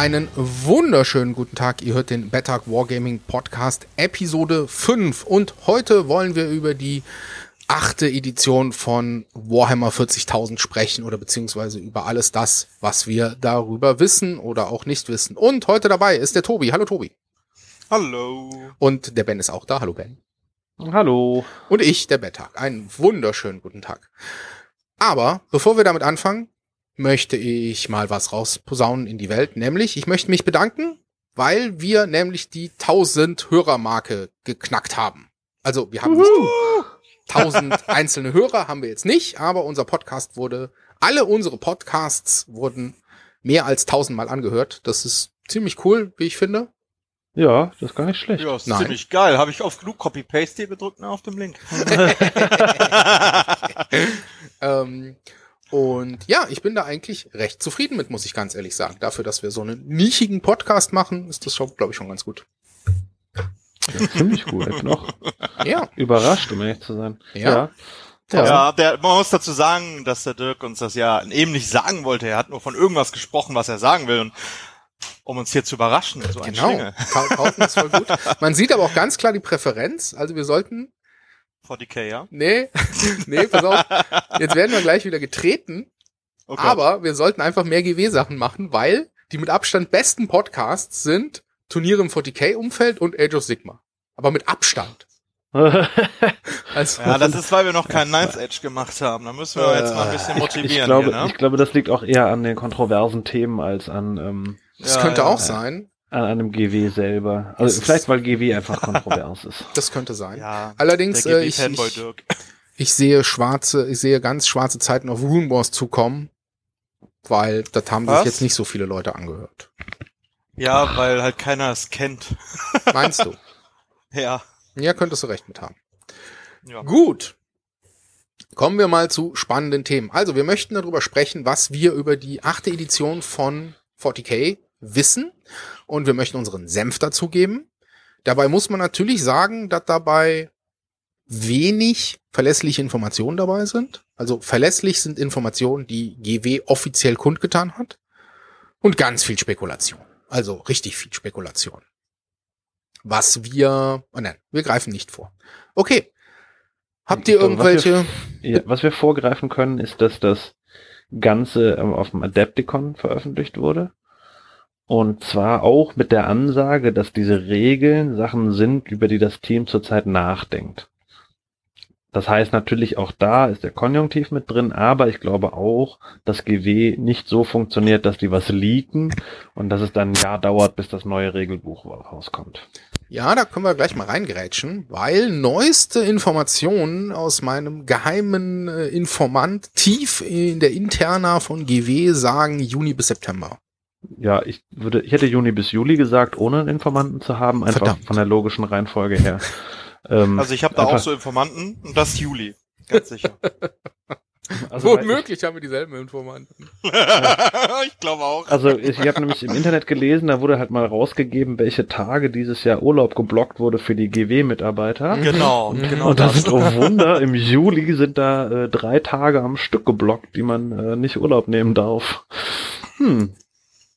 einen wunderschönen guten Tag. Ihr hört den Bettag Wargaming Podcast Episode 5 und heute wollen wir über die achte Edition von Warhammer 40.000 sprechen oder beziehungsweise über alles das, was wir darüber wissen oder auch nicht wissen. Und heute dabei ist der Tobi. Hallo Tobi. Hallo. Und der Ben ist auch da. Hallo Ben. Hallo. Und ich, der Bettag. Einen wunderschönen guten Tag. Aber bevor wir damit anfangen, möchte ich mal was rausposaunen in die Welt. Nämlich, ich möchte mich bedanken, weil wir nämlich die 1000 Hörermarke geknackt haben. Also wir haben nicht 1000 einzelne Hörer, haben wir jetzt nicht, aber unser Podcast wurde, alle unsere Podcasts wurden mehr als 1000 Mal angehört. Das ist ziemlich cool, wie ich finde. Ja, das ist gar nicht schlecht. Ja, ist Nein. ziemlich geil. Habe ich oft genug Copy-Paste hier gedrückt ne, auf dem Link. Ähm, und ja, ich bin da eigentlich recht zufrieden mit, muss ich ganz ehrlich sagen. Dafür, dass wir so einen nischigen Podcast machen, ist das schon, glaube ich, schon ganz gut. Ja, ziemlich gut. Ich bin auch Ja, überrascht, um ehrlich zu sein. Ja. Ja. Ja, der, man muss dazu sagen, dass der Dirk uns das ja eben nicht sagen wollte. Er hat nur von irgendwas gesprochen, was er sagen will. Und um uns hier zu überraschen, so ein genau. Kaufen ist voll gut. Man sieht aber auch ganz klar die Präferenz. Also wir sollten, 40k, ja? nee, nee, pass auf, jetzt werden wir gleich wieder getreten, Oh Gott. aber wir sollten einfach mehr GW-Sachen machen, weil die mit Abstand besten Podcasts sind Turniere im 40k-Umfeld und Age of Sigma. Aber mit Abstand. Also, Ja, das ist, weil wir noch keinen Ninth Edge gemacht haben. Da müssen wir jetzt mal ein bisschen ich, motivieren ich, glaube, hier, ne? ich glaube, das liegt auch eher an den kontroversen Themen als an, ähm, das Ja, könnte ja, auch ja. sein. An einem GW selber. Also ist- vielleicht, weil GW einfach kontrovers ist. Das könnte sein. Ja, Allerdings, äh, ich, ich, ich sehe schwarze, ich sehe ganz schwarze Zeiten auf Rune Wars zukommen, weil das haben sich Was? jetzt nicht so viele Leute angehört. Ja, weil halt keiner es kennt. Meinst du? Ja. Ja, könntest du recht mit haben. ja. Gut. Kommen wir mal zu spannenden Themen. Also, wir möchten darüber sprechen, was wir über die achte Edition von 40k wissen. Und wir möchten unseren Senf dazugeben. Dabei muss man natürlich sagen, dass dabei wenig verlässliche Informationen dabei sind. Also verlässlich sind Informationen, die GW offiziell kundgetan hat. Und ganz viel Spekulation. Also richtig viel Spekulation. Was wir, oh nein, wir greifen nicht vor. Okay. Habt ihr glaube, was wir- irgendwelche? Ja, was wir vorgreifen können, ist, dass das Ganze ähm, auf dem Adepticon veröffentlicht wurde. Und zwar auch mit der Ansage, dass diese Regeln Sachen sind, über die das Team zurzeit nachdenkt. Das heißt natürlich auch da ist der Konjunktiv mit drin, aber ich glaube auch, dass GW nicht so funktioniert, dass die was leaken und dass es dann ein Jahr dauert, bis das neue Regelbuch rauskommt. Ja, da können wir gleich mal reingerätschen, weil neueste Informationen aus meinem geheimen äh, Informant tief in der Interna von GW sagen Juni bis September. Ja, ich würde, ich hätte Juni bis Juli gesagt, ohne einen Informanten zu haben, einfach Verdammt. von der logischen Reihenfolge her. Ähm, Also ich habe da auch so Informanten und das ist Juli. Ganz sicher. also, Womöglich haben wir dieselben Informanten. ich glaube auch. Also ich, ich habe nämlich im Internet gelesen, da wurde halt mal rausgegeben, welche Tage dieses Jahr Urlaub geblockt wurde für die GW-Mitarbeiter. Genau, Mhm. genau Und da das. sind, oh Wunder, im Juli sind da äh, drei Tage am Stück geblockt, die man äh, nicht Urlaub nehmen darf. Hm.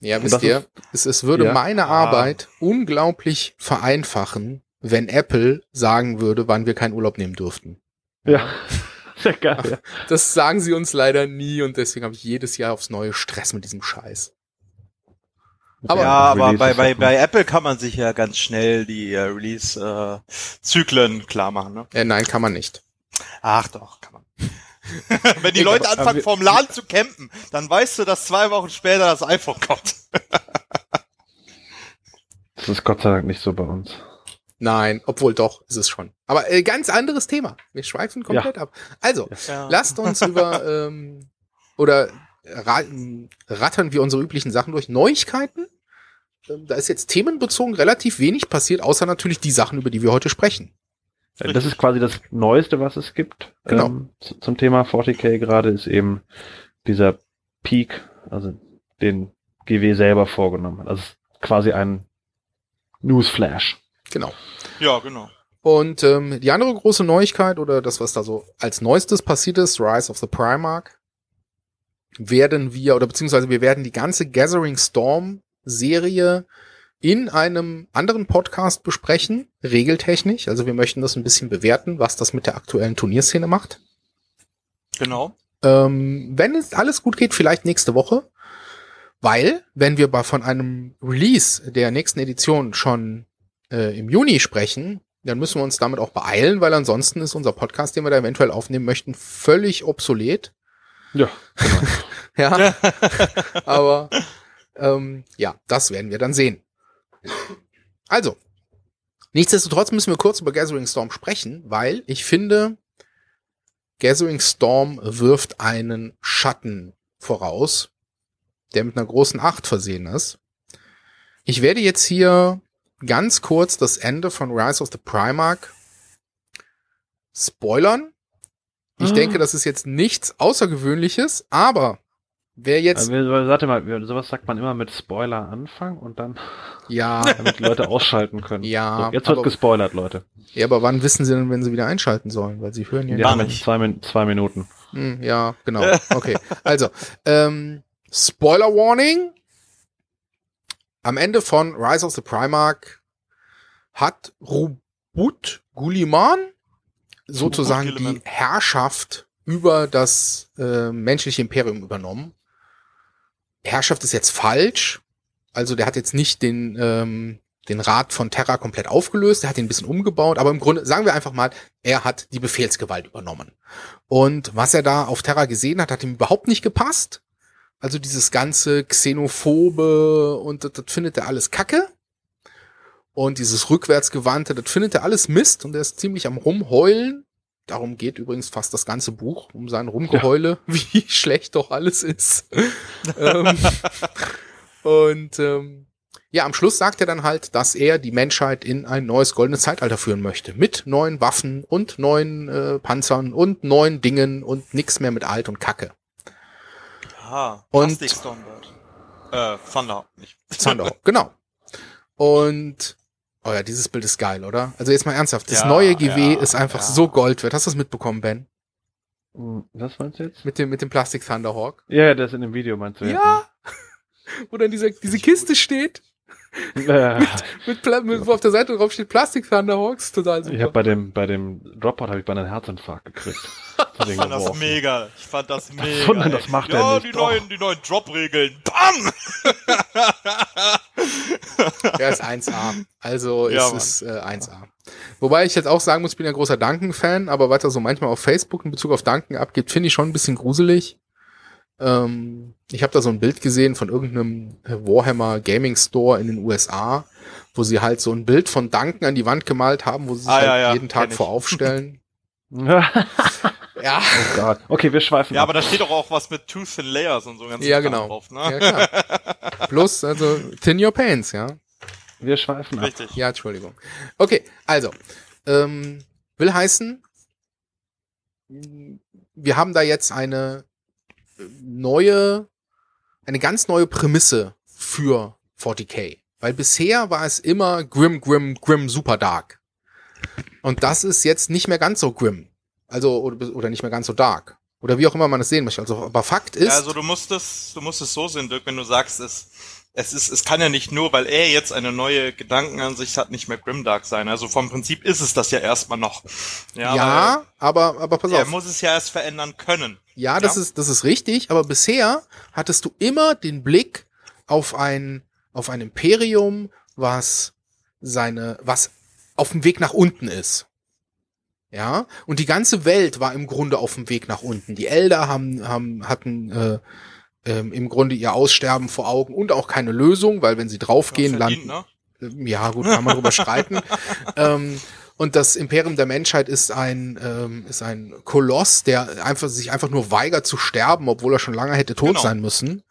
Ja, wisst ihr, es, es würde Ja. meine Ah. Arbeit unglaublich vereinfachen, wenn Apple sagen würde, wann wir keinen Urlaub nehmen dürften. Ja, sehr geil. Ja. Das sagen sie uns leider nie und deswegen habe ich jedes Jahr aufs neue Stress mit diesem Scheiß. Aber- ja, aber bei, bei, bei Apple kann man sich ja ganz schnell die äh, Release-Zyklen klar machen. Ne? Äh, nein, kann man nicht. Ach doch, kann man. Wenn die Leute anfangen, vom Laden zu campen, dann weißt du, dass zwei Wochen später das iPhone kommt. Das ist Gott sei Dank nicht so bei uns. Nein, obwohl doch, ist es schon. Aber äh, ganz anderes Thema. Wir schweifen komplett ab. Also, Ja. lasst uns über ähm, oder ra rattern wir unsere üblichen Sachen durch. Neuigkeiten? Ähm, da ist jetzt themenbezogen relativ wenig passiert, außer natürlich die Sachen, über die wir heute sprechen. Äh, Das ist quasi das Neueste, was es gibt. Genau. Ähm, zu- zum Thema 40k gerade ist eben dieser Peak, also den GW selber vorgenommen hat. Also es ist quasi ein Newsflash. Genau. ja, genau. Und ähm, die andere große Neuigkeit oder das, was da so als neuestes passiert ist, Rise of the Primarch, werden wir oder beziehungsweise wir werden die ganze Gathering Storm Serie in einem anderen Podcast besprechen, regeltechnisch. Also wir möchten das ein bisschen bewerten, was das mit der aktuellen Turnierszene macht. Genau. Ähm, wenn es alles gut geht, vielleicht nächste Woche. Weil, wenn wir bei, von einem Release der nächsten Edition schon äh, im Juni sprechen, dann müssen wir uns damit auch beeilen, weil ansonsten ist unser Podcast, den wir da eventuell aufnehmen möchten, völlig obsolet. Ja, genau. Ja, aber ähm, ja, das werden wir dann sehen. Also, nichtsdestotrotz müssen wir kurz über Gathering Storm sprechen, weil ich finde, Gathering Storm wirft einen Schatten voraus, der mit einer großen Acht versehen ist. Ich werde jetzt hier ganz kurz das Ende von Rise of the Primarch spoilern. Ich Ah. denke, das ist jetzt nichts Außergewöhnliches, aber wer jetzt, Aber, warte mal, sowas sagt man immer mit Spoiler anfangen und dann, ja, damit die Leute ausschalten können. Ja, So, jetzt wird aber- gespoilert, Leute. ja, aber wann wissen sie denn, wenn sie wieder einschalten sollen? Weil sie hören ja, haben nicht. zwei, zwei Minuten. Hm, ja, genau. Okay. Also, ähm, Spoiler Warning. Am Ende von Rise of the Primarch hat Rubut Guliman sozusagen die. Herrschaft über das äh, menschliche Imperium übernommen. Herrschaft ist jetzt falsch. Also der hat jetzt nicht den, ähm, den Rat von Terra komplett aufgelöst, der hat ihn ein bisschen umgebaut, aber im Grunde, sagen wir einfach mal, er hat die Befehlsgewalt übernommen. Und was er da auf Terra gesehen hat, hat ihm überhaupt nicht gepasst. Also dieses ganze Xenophobe und das, das findet er alles kacke. Und dieses Rückwärtsgewandte, das findet er alles Mist und er ist ziemlich am Rumheulen. Darum geht übrigens fast das ganze Buch, um sein Rumgeheule, wie schlecht doch alles ist. ähm, und ähm, ja, am Schluss sagt er dann halt, dass er die Menschheit in ein neues goldenes Zeitalter führen möchte. Mit neuen Waffen und neuen äh, Panzern und neuen Dingen und nix mehr mit alt und Kacke. Ah, Und- Stormbird. Äh, Thunder, nicht. Thunderhawk, genau. Und oh ja, dieses Bild ist geil, oder? Also jetzt mal ernsthaft, das Ja, neue GW ja, ist einfach ja. so Gold wert. Hast du das mitbekommen, Ben? Hm, Was meinst du jetzt? Mit dem mit dem Plastik Thunderhawk? Ja, das ist in dem Video, meinst du? Ja. Wo dann diese diese Kiste steht, Mit, Pla mit wo auf der Seite drauf steht Plastik Thunderhawks, total super. ich habe bei dem, bei dem Dropout habe ich bei einem Herzinfarkt gekriegt. Ich fand das mega. Ich fand das mega. Wunder, ey. das macht ja, er nicht, die doch. neuen, die neuen Drop-Regeln. Bam! Ja, ist 1A. Also Ja, es ist äh, 1A. Wobei ich jetzt auch sagen muss, ich bin ja großer Duncan-Fan, aber was er so manchmal auf Facebook in Bezug auf Duncan abgibt, finde ich schon ein bisschen gruselig. Ähm, ich habe da so ein Bild gesehen von irgendeinem Warhammer Gaming Store in den USA, wo sie halt so ein Bild von Duncan an die Wand gemalt haben, wo sie sich Ah, halt ja, ja, jeden Tag ich. vor aufstellen. oh ja, Gott. Okay, wir schweifen Ja, ab. aber da steht doch auch was mit Tooth and Layers und so ganz Ja, genau. drauf, ne? ja klar. Plus, also, thin your pants, ja. Wir schweifen ab. Richtig. Ja, Entschuldigung. Okay, also, ähm, will heißen, wir haben da jetzt eine neue, eine ganz neue Prämisse für 40k. Weil bisher war es immer grim, grim, grim, super dark. Und das ist jetzt nicht mehr ganz so grim. Also, oder, oder nicht mehr ganz so dark. Oder wie auch immer man es sehen möchte. Also, aber Fakt ist, Ja, also du musst es, du musst es so sehen, Dirk, wenn du sagst, es, es ist, es kann ja nicht nur, weil er jetzt eine neue Gedankenansicht hat, nicht mehr Grimdark sein. Also vom Prinzip ist es das ja erstmal noch. Ja, ja, aber, aber pass weil er auf. muss es ja erst verändern können. Ja, das Ja. ist, das ist richtig, aber bisher hattest du immer den Blick auf ein, auf ein Imperium, was seine, was auf dem Weg nach unten ist. Ja, und die ganze Welt war im Grunde auf dem Weg nach unten. Die Elder haben, haben, hatten äh, ähm, im Grunde ihr Aussterben vor Augen und auch keine Lösung, weil wenn sie draufgehen, landen, ne? ja, gut, kann man drüber streiten. Ähm, und das Imperium der Menschheit ist ein, ähm, ist ein Koloss, der einfach, sich einfach nur weigert zu sterben, obwohl er schon lange hätte tot Genau. sein müssen.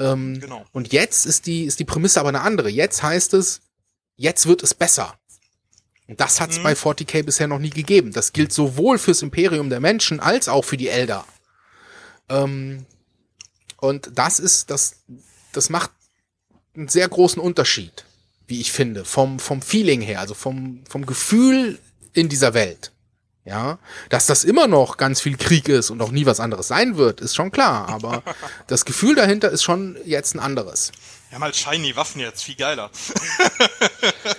Ähm, Genau. Und jetzt ist die, ist die Prämisse aber eine andere. Jetzt heißt es, jetzt wird es besser. Und das hat es Mhm. bei 40k bisher noch nie gegeben. Das gilt sowohl fürs Imperium der Menschen als auch für die Elder. Ähm, und das ist, das, das macht einen sehr großen Unterschied, wie ich finde, vom, vom Feeling her, also vom, vom Gefühl in dieser Welt. Ja, dass das immer noch ganz viel Krieg ist und auch nie was anderes sein wird, ist schon klar, aber das Gefühl dahinter ist schon jetzt ein anderes. Wir haben halt shiny Waffen jetzt, viel geiler.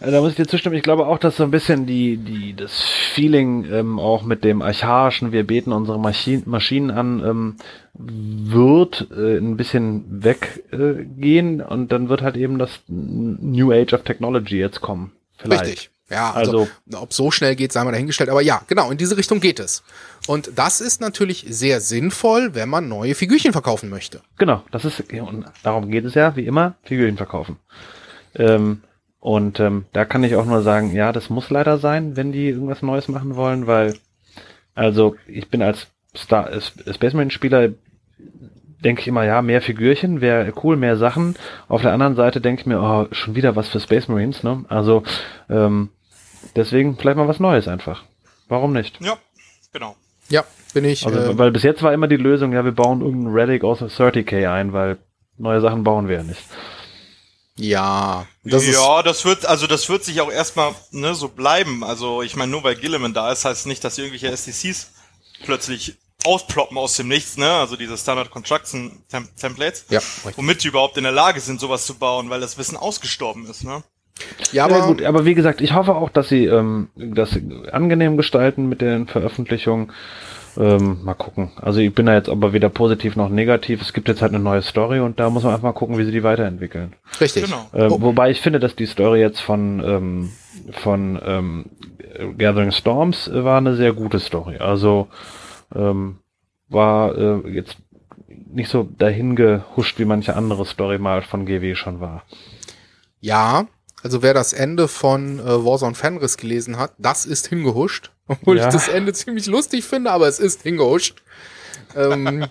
Also da muss ich dir zustimmen. Ich glaube auch, dass so ein bisschen die, die, das Feeling ähm, auch mit dem archaischen, wir beten unsere Maschinen, Maschinen an, ähm, wird äh, ein bisschen weggehen äh, und dann wird halt eben das New Age of Technology jetzt kommen. Vielleicht. Richtig. Ja, also, also ob so schnell geht, sei mal dahingestellt. Aber ja, genau, in diese Richtung geht es. Und das ist natürlich sehr sinnvoll, wenn man neue Figürchen verkaufen möchte. Genau, das ist, und darum geht es ja, wie immer, Figürchen verkaufen. Ähm, und ähm, da kann ich auch nur sagen, ja, das muss leider sein, wenn die irgendwas Neues machen wollen, weil, also ich bin als Star Space Marine Spieler denke ich immer, ja, mehr Figürchen, wäre cool, mehr Sachen. Auf der anderen Seite denke ich mir, oh, schon wieder was für Space Marines, ne? Also ähm, deswegen vielleicht mal was Neues einfach. Warum nicht? Ja, genau. Ja, bin ich. Also, äh, weil bis jetzt war immer die Lösung, ja, wir bauen irgendeinen Relic aus 30k ein, weil neue Sachen bauen wir ja nicht. Ja, das ja, das wird, also das wird sich auch erstmal ne, so bleiben. Also ich meine, nur weil Gilliman da ist, heißt nicht, dass irgendwelche SDCs plötzlich ausploppen aus dem Nichts, ne? Also diese Standard Construction Tem Templates, ja, womit die überhaupt in der Lage sind, sowas zu bauen, weil das Wissen ausgestorben ist, ne? Ja, aber ja, gut, aber wie gesagt, ich hoffe auch, dass sie ähm, das angenehm gestalten mit den Veröffentlichungen. Ähm, mal gucken. Also ich bin da jetzt aber weder positiv noch negativ. Es gibt jetzt halt eine neue Story und da muss man einfach mal gucken, wie sie die weiterentwickeln. Richtig. Genau. Ähm, oh. Wobei ich finde, dass die Story jetzt von ähm, von ähm, Gathering Storms war eine sehr gute Story. Also ähm, war äh, jetzt nicht so dahin gehuscht, wie manche andere Story mal von GW schon war. Ja, also wer das Ende von äh, Warzone Fenris gelesen hat, das ist hingehuscht. Obwohl ja. ich das Ende ziemlich lustig finde, aber es ist hingehuscht. ähm,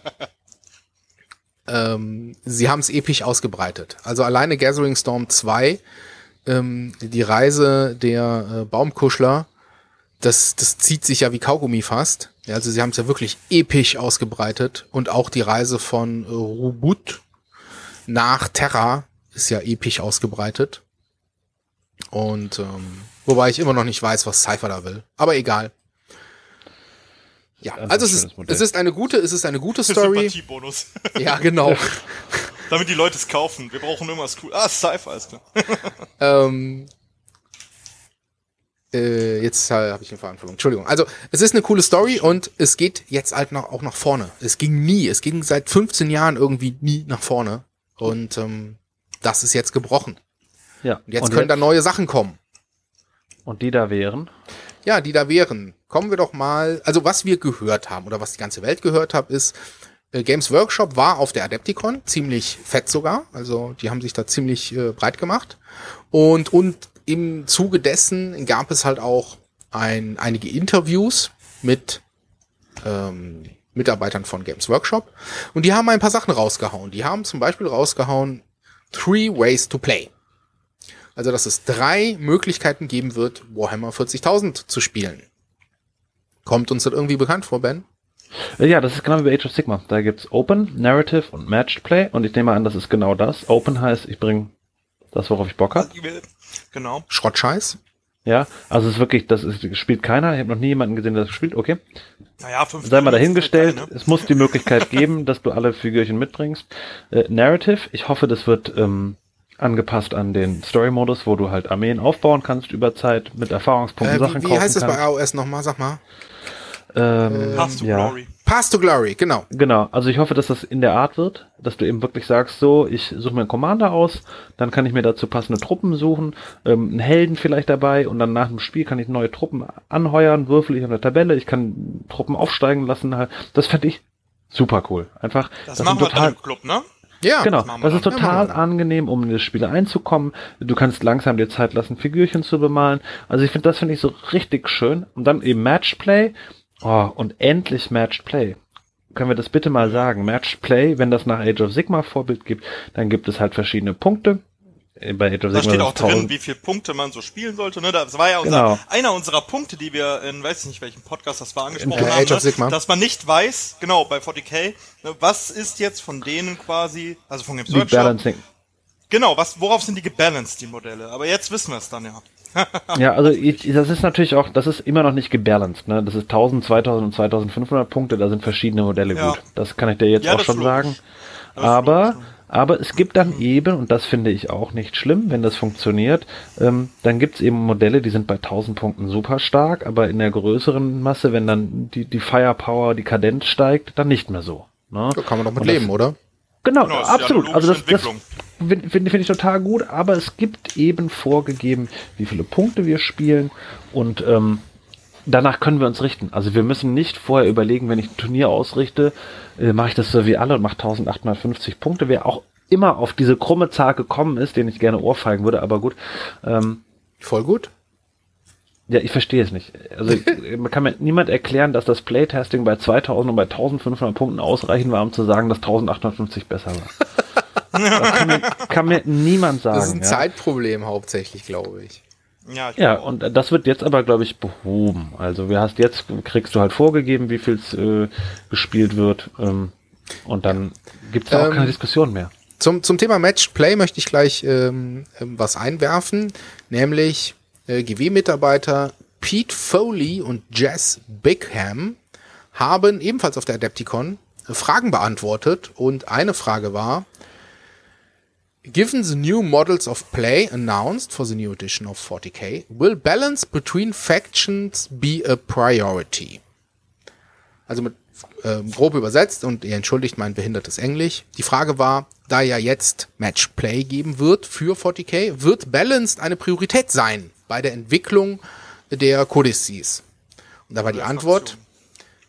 ähm, sie haben es episch ausgebreitet. Also alleine Gathering Storm 2, ähm, die Reise der äh, Baumkuschler, das, das zieht sich ja wie Kaugummi fast. Ja, also sie haben es ja wirklich episch ausgebreitet. Und auch die Reise von äh, Rubut nach Terra ist ja episch ausgebreitet. Und ähm, wobei ich immer noch nicht weiß, was Cypher da will. Aber egal. Ja, also es ist, es ist eine gute, es ist eine gute Story. Sympathiebonus. Ja, genau. Damit die Leute es kaufen. Wir brauchen immer was cool. Ah, Cypher ist klar. ähm, äh, jetzt äh, habe ich den Faden verloren. Entschuldigung. Also es ist eine coole Story und es geht jetzt halt noch, auch nach vorne. Es ging nie, es ging seit 15 Jahren irgendwie nie nach vorne. Und ähm, das ist jetzt gebrochen. Ja. Und jetzt und können jetzt? da neue Sachen kommen. Und die da wären? Ja, die da wären. Kommen wir doch mal. Also was wir gehört haben oder was die ganze Welt gehört hat, ist, äh, Games Workshop war auf der Adepticon, ziemlich fett sogar. Also die haben sich da ziemlich äh, breit gemacht. Und, und im Zuge dessen gab es halt auch ein, einige Interviews mit ähm, Mitarbeitern von Games Workshop. Und die haben ein paar Sachen rausgehauen. Die haben zum Beispiel rausgehauen Three Ways to Play. Also, dass es drei Möglichkeiten geben wird, Warhammer 40.000 zu spielen. Kommt uns das irgendwie bekannt vor, Ben? Äh, ja, das ist genau wie bei Age of Sigma. Da gibt's Open, Narrative und Matched Play. Und ich nehme an, das ist genau das. Open heißt, ich bringe das, worauf ich Bock habe. Genau. Schrottscheiß. Ja, also es ist wirklich, das ist, spielt keiner. Ich habe noch nie jemanden gesehen, der das spielt. Okay. Naja, fünf Sei mal dahingestellt. Klein, ne? Es muss die Möglichkeit geben, dass du alle Figürchen mitbringst. Äh, Narrative. Ich hoffe, das wird ähm, angepasst an den Story-Modus, wo du halt Armeen aufbauen kannst über Zeit mit Erfahrungspunkten äh, Sachen wie, wie heißt es bei AOS nochmal? Sag mal. Ähm, Path to ja. Glory. Path to Glory, genau. Genau, also ich hoffe, dass das in der Art wird, dass du eben wirklich sagst, so, ich suche mir einen Commander aus, dann kann ich mir dazu passende Truppen suchen, ähm, einen Helden vielleicht dabei und dann nach dem Spiel kann ich neue Truppen anheuern, würfel ich auf der Tabelle, ich kann Truppen aufsteigen lassen. Halt. Das fände ich super cool. Einfach. Das, das machen wir total, dann im Club, ne? Ja, genau. Das, das ist total ja, angenehm, um in das Spiel einzukommen. Du kannst langsam dir Zeit lassen, Figürchen zu bemalen. Also ich finde, das finde ich so richtig schön. Und dann eben Matchplay. Oh, und endlich Matched Play. Können wir das bitte mal sagen? Matched Play, wenn das nach Age of Sigma Vorbild gibt, dann gibt es halt verschiedene Punkte. Äh, bei Age of da steht auch drin, wie viele Punkte man so spielen sollte. Ne? Das war ja unser, genau. einer unserer Punkte, die wir in, weiß ich nicht welchem Podcast das war, angesprochen haben, ne? dass man nicht weiß, genau, bei 40k, ne, was ist jetzt von denen quasi, also von Games Workshop, Balancing. Genau, was, worauf sind die gebalanced, die Modelle? Aber jetzt wissen wir es dann ja. ja, also ich, das ist natürlich auch, das ist immer noch nicht gebalanced. Ne? Das ist 1000, 2000 und 2500 Punkte, da sind verschiedene Modelle ja. gut. Das kann ich dir jetzt ja, auch schon sagen. Aber, Aber es gibt dann eben, und das finde ich auch nicht schlimm, wenn das funktioniert, ähm, dann gibt es eben Modelle, die sind bei 1000 Punkten super stark, aber in der größeren Masse, wenn dann die, die Firepower, die Kadenz steigt, dann nicht mehr so. Ne? Da kann man doch mit leben, oder? Genau, genau absolut. Also das, das finde find, find ich total gut, aber es gibt eben vorgegeben, wie viele Punkte wir spielen und ähm, danach können wir uns richten. Also wir müssen nicht vorher überlegen, wenn ich ein Turnier ausrichte, äh, mache ich das so wie alle und mache 1850 Punkte. Wer auch immer auf diese krumme Zahl gekommen ist, den ich gerne ohrfeigen würde, aber gut. Ähm, Voll gut. Ja, ich verstehe es nicht. Also man kann mir niemand erklären, dass das Playtesting bei 2000 und bei 1500 Punkten ausreichend war, um zu sagen, dass 1850 besser war. das kann mir, kann mir niemand sagen. Das ist ein ja. Zeitproblem hauptsächlich, glaube ich. Ja, ich ja und das wird jetzt aber, glaube ich, behoben. Also wir hast jetzt, kriegst du halt vorgegeben, wie viel äh, gespielt wird. Ähm, und dann gibt es da auch ähm, keine Diskussion mehr. Zum, zum Thema Matchplay möchte ich gleich ähm, ähm was einwerfen, nämlich äh, GW-Mitarbeiter Pete Foley und Jess Bigham haben ebenfalls auf der Adepticon äh, Fragen beantwortet und eine Frage war, Given the new models of play announced for the new edition of 40k, will balance between factions be a priority? Also mit äh, grob übersetzt und ihr entschuldigt mein behindertes Englisch. Die Frage war, da ja jetzt Match Play geben wird für 40k, wird Balanced eine Priorität sein? bei der Entwicklung der Codices. Und da war die Antwort,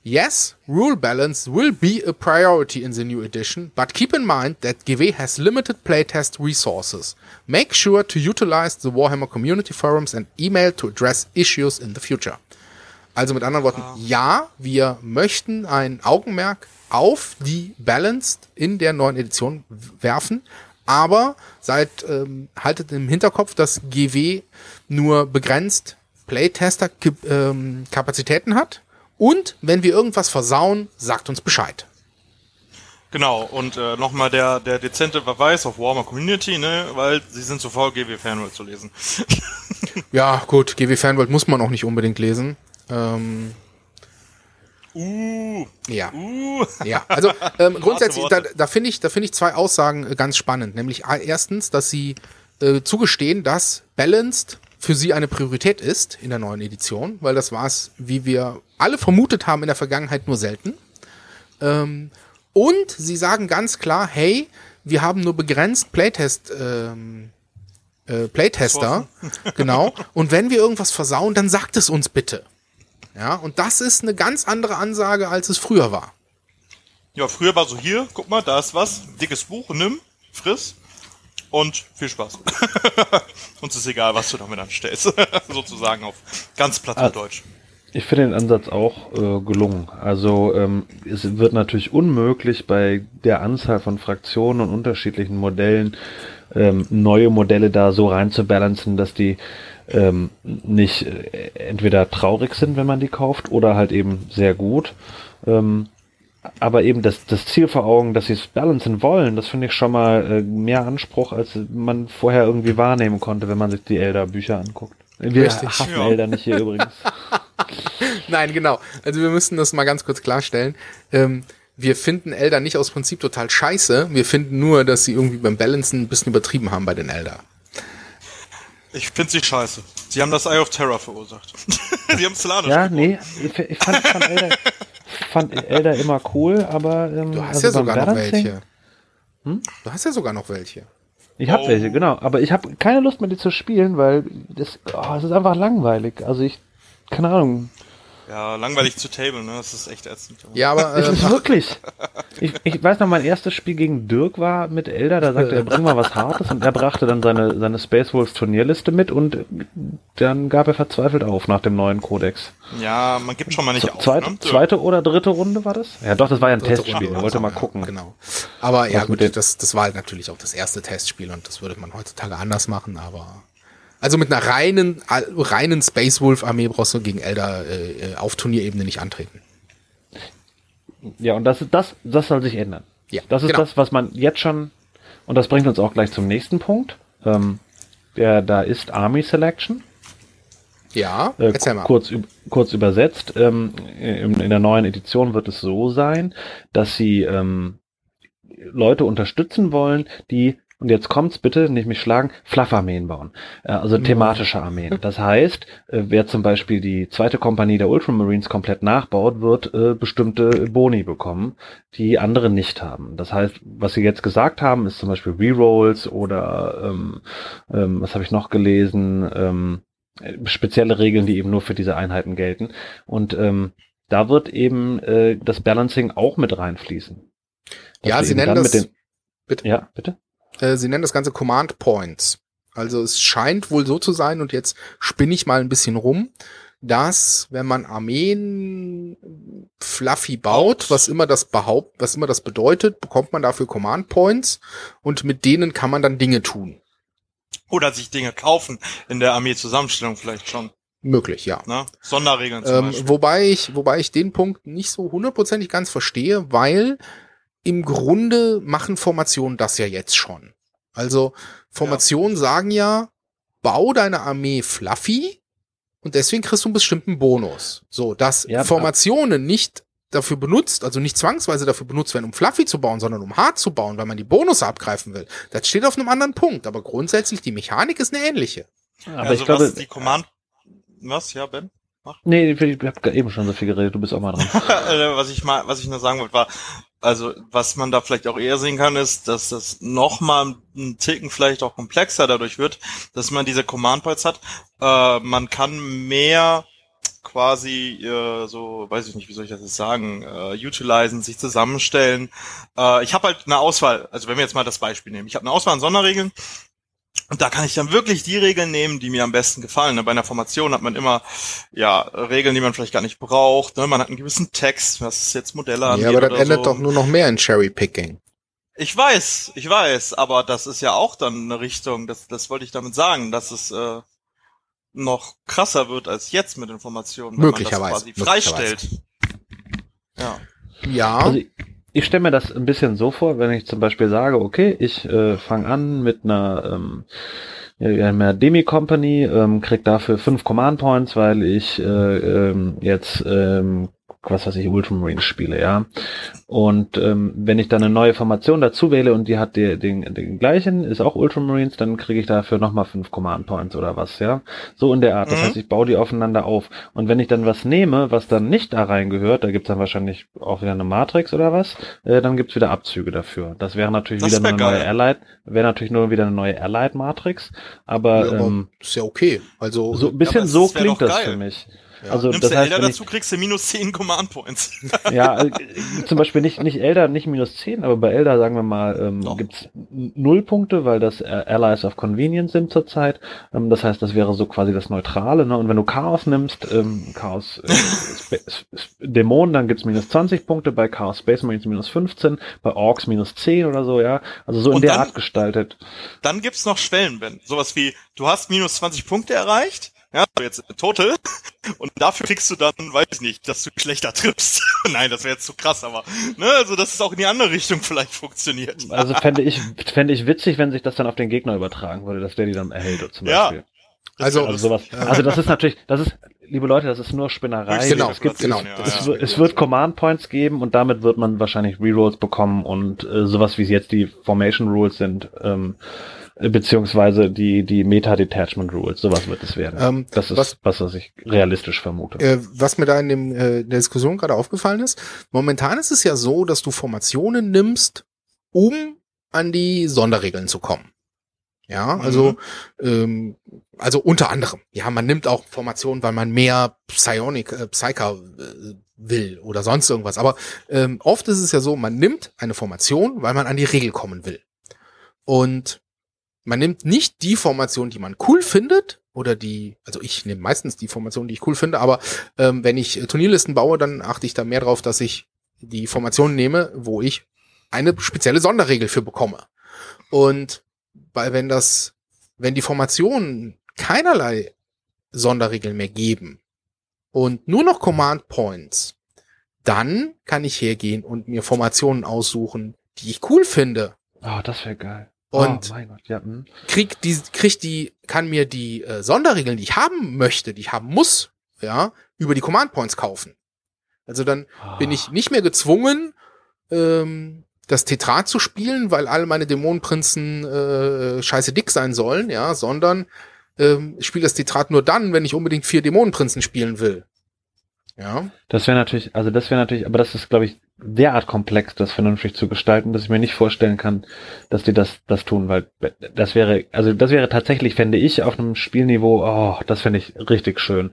Yes, rule balance will be a priority in the new edition, but keep in mind that GW has limited playtest resources. Make sure to utilize the Warhammer Community Forums and email to address issues in the future. Also mit anderen Worten, ja, wir möchten ein Augenmerk auf die Balanced in der neuen Edition werfen, aber seid ähm, haltet im Hinterkopf, dass GW nur begrenzt Playtester-Kapazitäten ähm, hat. Und wenn wir irgendwas versauen, sagt uns Bescheid. Genau, und äh, nochmal der, der dezente Verweis auf Warmer Community, ne, weil sie sind zu faul, GW Fanworld zu lesen. ja, gut, GW Fanworld muss man auch nicht unbedingt lesen. Ähm, Uh. Ja. Uh. Ja. Also ähm, grundsätzlich, da, da finde ich, da finde ich zwei Aussagen äh, ganz spannend. Nämlich erstens, dass sie äh, zugestehen, dass Balanced für sie eine Priorität ist in der neuen Edition, weil das war es, wie wir alle vermutet haben in der Vergangenheit, nur selten. Ähm, und sie sagen ganz klar, hey, wir haben nur begrenzt Playtest, ähm, äh, Playtester, genau. Und wenn wir irgendwas versauen, dann sagt es uns bitte. Ja, und das ist eine ganz andere Ansage, als es früher war. Ja, früher war so hier, guck mal, da ist was, dickes Buch, nimm, friss und viel Spaß. Uns ist egal, was du damit anstellst. Sozusagen auf ganz platt ah, Deutsch. Ich finde den Ansatz auch äh, gelungen. Also ähm, es wird natürlich unmöglich bei der Anzahl von Fraktionen und unterschiedlichen Modellen ähm, neue Modelle da so rein zu balancen, dass die ähm, nicht äh, entweder traurig sind, wenn man die kauft, oder halt eben sehr gut. Ähm, aber eben das, das Ziel vor Augen, dass sie es balancen wollen, das finde ich schon mal äh, mehr Anspruch, als man vorher irgendwie wahrnehmen konnte, wenn man sich die Elder-Bücher anguckt. Wir Richtig, hassen ja. Elder nicht hier übrigens. Nein, genau. Also wir müssen das mal ganz kurz klarstellen. Ähm, wir finden Elder nicht aus Prinzip total scheiße. Wir finden nur, dass sie irgendwie beim Balancen ein bisschen übertrieben haben bei den Elder. Ich finde sie scheiße. Sie haben das Eye of Terror verursacht. sie haben Solana Ja, nee, ich, ich fand, fand, Elder, fand Elder immer cool, aber. Ähm, du hast also ja sogar noch welche. Hm? Du hast ja sogar noch welche. Ich habe oh. welche, genau. Aber ich habe keine Lust mehr, die zu spielen, weil das, oh, das ist einfach langweilig. Also ich, keine Ahnung. Ja, langweilig zu Table, ne? Das ist echt ätzend. Ja, aber. Äh, ist wirklich. Ich, ich weiß noch, mein erstes Spiel gegen Dirk war mit Elder, da sagte er, bring mal was Hartes und er brachte dann seine, seine Space Wolves Turnierliste mit und dann gab er verzweifelt auf nach dem neuen Kodex. Ja, man gibt schon mal nicht auf. Zweite, ne? zweite oder dritte Runde war das? Ja, doch, das war ja ein dritte Testspiel. Runde, er wollte mal gucken. Genau. Aber ja, gut, das, das war halt natürlich auch das erste Testspiel und das würde man heutzutage anders machen, aber also mit einer reinen, reinen Space Wolf Armee brauchst du gegen Elder äh, äh, auf Turnierebene nicht antreten. Ja, und das, das, das soll sich ändern. Ja, das ist genau. das, was man jetzt schon, und das bringt uns auch gleich zum nächsten Punkt. Ähm, der, da ist Army Selection. Ja, äh, erzähl mal. Kurz, kurz übersetzt, ähm, in, in, der neuen Edition wird es so sein, dass sie ähm, Leute unterstützen wollen, die und jetzt kommt's bitte, nicht mich schlagen, Fluff-Armeen bauen. Äh, also mhm. thematische Armeen. Das heißt, äh, wer zum Beispiel die zweite Kompanie der Ultramarines komplett nachbaut, wird äh, bestimmte Boni bekommen, die andere nicht haben. Das heißt, was sie jetzt gesagt haben, ist zum Beispiel Rerolls oder ähm, ähm, was habe ich noch gelesen, ähm, spezielle Regeln, die eben nur für diese Einheiten gelten. Und ähm, da wird eben äh, das Balancing auch mit reinfließen. Ja, sie nennen das. bitte? Ja, bitte. Äh, sie nennen das Ganze Command Points. Also es scheint wohl so zu sein, und jetzt spinne ich mal ein bisschen rum, dass wenn man Armeen fluffy baut, was immer das behaupt, was immer das bedeutet, bekommt man dafür Command Points und mit denen kann man dann Dinge tun. Oder sich Dinge kaufen in der Armee-Zusammenstellung vielleicht schon. Möglich, ja. Ne? Sonderregeln zum ähm, Beispiel. Wobei ich, wobei ich den Punkt nicht so hundertprozentig ganz verstehe, weil im Grunde machen Formationen das ja jetzt schon. Also Formationen ja. sagen ja, bau deine Armee fluffy und deswegen kriegst du einen bestimmten Bonus. So, dass ja, Formationen nicht dafür benutzt, also nicht zwangsweise dafür benutzt werden, um fluffy zu bauen, sondern um hart zu bauen, weil man die Bonus abgreifen will. Das steht auf einem anderen Punkt, aber grundsätzlich die Mechanik ist eine ähnliche. Ja, aber also ich glaube, die Command was, ja, Ben? Mach. Nee, ich habe eben schon so viel geredet, du bist auch mal dran. Äh, was ich mal, was ich nur sagen wollte, war, also was man da vielleicht auch eher sehen kann, ist, dass das nochmal ein Ticken vielleicht auch komplexer dadurch wird, dass man diese Command Points hat. Äh, man kann mehr quasi äh, so, weiß ich nicht, wie soll ich das jetzt sagen, äh, utilizen, sich zusammenstellen. Äh, ich habe halt eine Auswahl, also wenn wir jetzt mal das Beispiel nehmen, ich habe eine Auswahl an Sonderregeln und da kann ich dann wirklich die Regeln nehmen, die mir am besten gefallen. Bei einer Formation hat man immer ja Regeln, die man vielleicht gar nicht braucht. Ne? Man hat einen gewissen Text, was ist jetzt Modelle angeht. Ja, aber das endet so. doch nur noch mehr in Cherry Picking. Ich weiß, ich weiß, aber das ist ja auch dann eine Richtung, das, das wollte ich damit sagen, dass es äh, noch krasser wird als jetzt mit Informationen, wenn möglicherweise, man das quasi freistellt. Ja. Ja. Also ich stelle mir das ein bisschen so vor, wenn ich zum Beispiel sage, okay, ich äh, fange an mit einer ähm, mehr Demi-Company, ähm, krieg dafür fünf Command Points, weil ich äh, ähm, jetzt ähm, was weiß ich, Ultramarine spiele, ja. Und ähm, wenn ich dann eine neue Formation dazu wähle und die hat die, den, den gleichen, ist auch Ultramarines, dann kriege ich dafür nochmal fünf Command Points oder was, ja. So in der Art. Das mhm. heißt, ich baue die aufeinander auf. Und wenn ich dann was nehme, was dann nicht da reingehört, da gibt's dann wahrscheinlich auch wieder eine Matrix oder was, äh, dann gibt's wieder Abzüge dafür. Das wäre natürlich das wieder eine geil. neue Allied, wäre natürlich nur wieder eine neue Allied Matrix, aber, ja, aber ähm, ist ja okay. Also so ein bisschen so klingt das für mich. Ja. Also, Nimmst das du heißt, Elder dazu, kriegst du minus 10 Command Points. ja, äh, zum Beispiel nicht, nicht Elder, nicht minus 10, aber bei Elder, sagen wir mal, ähm, gibt's null Punkte, weil das Allies of Convenience sind zurzeit. Ähm, das heißt, das wäre so quasi das Neutrale. Ne? Und wenn du Chaos nimmst, ähm, Chaos äh, Dämonen, dann gibt's minus 20 Punkte, bei Chaos Space Marines minus 15, bei Orks minus 10 oder so, ja. Also so in Und der dann, Art gestaltet. Dann gibt's noch Schwellen, Ben. Sowas wie, du hast minus 20 Punkte erreicht, ja, jetzt total. Und dafür kriegst du dann, weiß ich nicht, dass du schlechter triffst. Nein, das wäre jetzt zu krass, aber ne, also dass es auch in die andere Richtung vielleicht funktioniert. Also fände ich, fände ich witzig, wenn sich das dann auf den Gegner übertragen würde, dass der die dann erhält zum Beispiel. Ja. Also, also sowas. Also das ist natürlich, das ist, liebe Leute, das ist nur Spinnerei. Genau, es gibt, genau. Es, es, es, wird Command Points geben und damit wird man wahrscheinlich Rerolls bekommen und äh, sowas wie jetzt die Formation Rules sind. Ähm, beziehungsweise die, die Meta-Detachment Rules, sowas wird es werden. Ähm, das ist was, was, was ich realistisch vermute. Äh, was mir da in, dem, äh, in der Diskussion gerade aufgefallen ist, momentan ist es ja so, dass du Formationen nimmst, um an die Sonderregeln zu kommen. Ja, also, mhm. ähm, also unter anderem. Ja, man nimmt auch Formationen, weil man mehr Psionic, äh, Psyker äh, will oder sonst irgendwas. Aber ähm, oft ist es ja so, man nimmt eine Formation, weil man an die Regel kommen will. Und man nimmt nicht die Formation, die man cool findet, oder die, also ich nehme meistens die Formation, die ich cool finde, aber ähm, wenn ich Turnierlisten baue, dann achte ich da mehr drauf, dass ich die Formation nehme, wo ich eine spezielle Sonderregel für bekomme. Und weil wenn das, wenn die Formationen keinerlei Sonderregeln mehr geben und nur noch Command Points, dann kann ich hergehen und mir Formationen aussuchen, die ich cool finde. Ah, oh, das wäre geil. Und oh, Gott, ja, hm. krieg die, krieg die, kann mir die äh, Sonderregeln, die ich haben möchte, die ich haben muss, ja, über die Command Points kaufen. Also dann oh. bin ich nicht mehr gezwungen, ähm, das Tetrat zu spielen, weil alle meine Dämonenprinzen äh, scheiße dick sein sollen, ja, sondern ähm, ich spiele das Tetrat nur dann, wenn ich unbedingt vier Dämonenprinzen spielen will. Ja. Das wäre natürlich, also das wäre natürlich, aber das ist, glaube ich, derart komplex, das vernünftig zu gestalten, dass ich mir nicht vorstellen kann, dass die das, das tun, weil das wäre, also das wäre tatsächlich, fände ich, auf einem Spielniveau, oh, das fände ich richtig schön.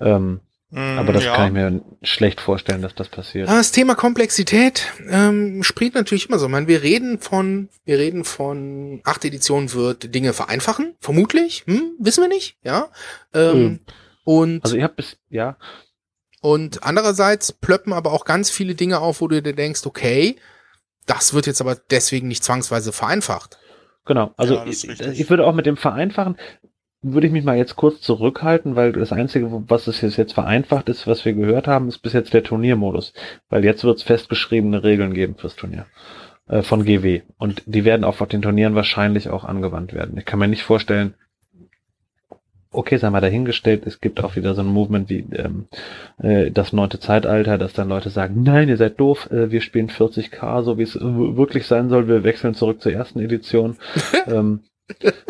Ähm, mm, aber das ja. kann ich mir schlecht vorstellen, dass das passiert. Das Thema Komplexität ähm, spricht natürlich immer so. Ich meine, wir reden von, wir reden von acht Editionen wird Dinge vereinfachen, vermutlich. Hm, wissen wir nicht, ja. Ähm, mhm. Und also ich habe bis ja und andererseits plöppen aber auch ganz viele Dinge auf, wo du dir denkst, okay, das wird jetzt aber deswegen nicht zwangsweise vereinfacht. Genau, also ja, ich, ich, würde auch mit dem Vereinfachen, würde ich mich mal jetzt kurz zurückhalten, weil das Einzige, was es jetzt vereinfacht ist, was wir gehört haben, ist bis jetzt der Turniermodus. Weil jetzt wird es festgeschriebene Regeln geben fürs Turnier äh, von GW. Und die werden auch auf den Turnieren wahrscheinlich auch angewandt werden. Ich kann mir nicht vorstellen, okay, sei mal dahingestellt, es gibt auch wieder so ein Movement wie ähm, äh, das neunte Zeitalter, dass dann Leute sagen, nein, ihr seid doof, äh, wir spielen 40k, so wie es wirklich sein soll, wir wechseln zurück zur ersten Edition. ähm,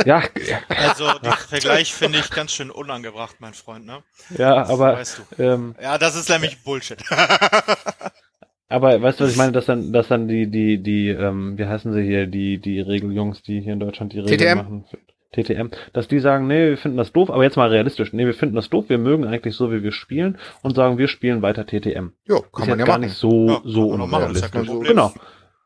ja, also den Vergleich finde ich ganz schön unangebracht, mein Freund, ne? Ja, aber weißt du. ähm, ja, das ist nämlich Bullshit. aber weißt du, was ich meine, dass dann, dass dann die, die, die, ähm, wie heißen sie hier, die, die Regeljungs, die hier in Deutschland die Regeln TTM? machen. TTM, dass die sagen, nee, wir finden das doof, aber jetzt mal realistisch, nee, wir finden das doof, wir mögen eigentlich so, wie wir spielen und sagen, wir spielen weiter TTM. Ja, kann ist man ja gar machen. nicht so, ja, so unrealistisch. Ja genau.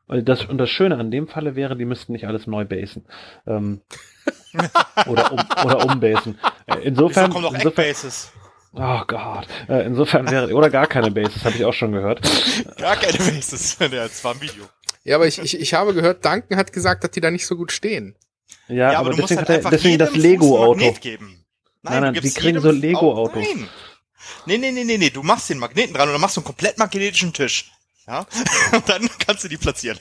Und das, und das Schöne an dem Falle wäre, die müssten nicht alles neu basen. Ähm, oder, um, oder umbasen. Äh, insofern. kommen noch insofern, Bases. Oh Gott. Äh, insofern wäre, oder gar keine Bases, habe ich auch schon gehört. Gar keine Bases. ja, das war ein Video. Ja, aber ich, ich, ich habe gehört, Duncan hat gesagt, dass die da nicht so gut stehen. Ja, ja aber, aber deswegen, halt deswegen das Lego-Auto. Nein, nein, nein die kriegen so Lego-Autos. Nee, nee, nee, nee, nee, du machst den Magneten dran und dann machst du einen komplett magnetischen Tisch. Ja, und dann kannst du die platzieren.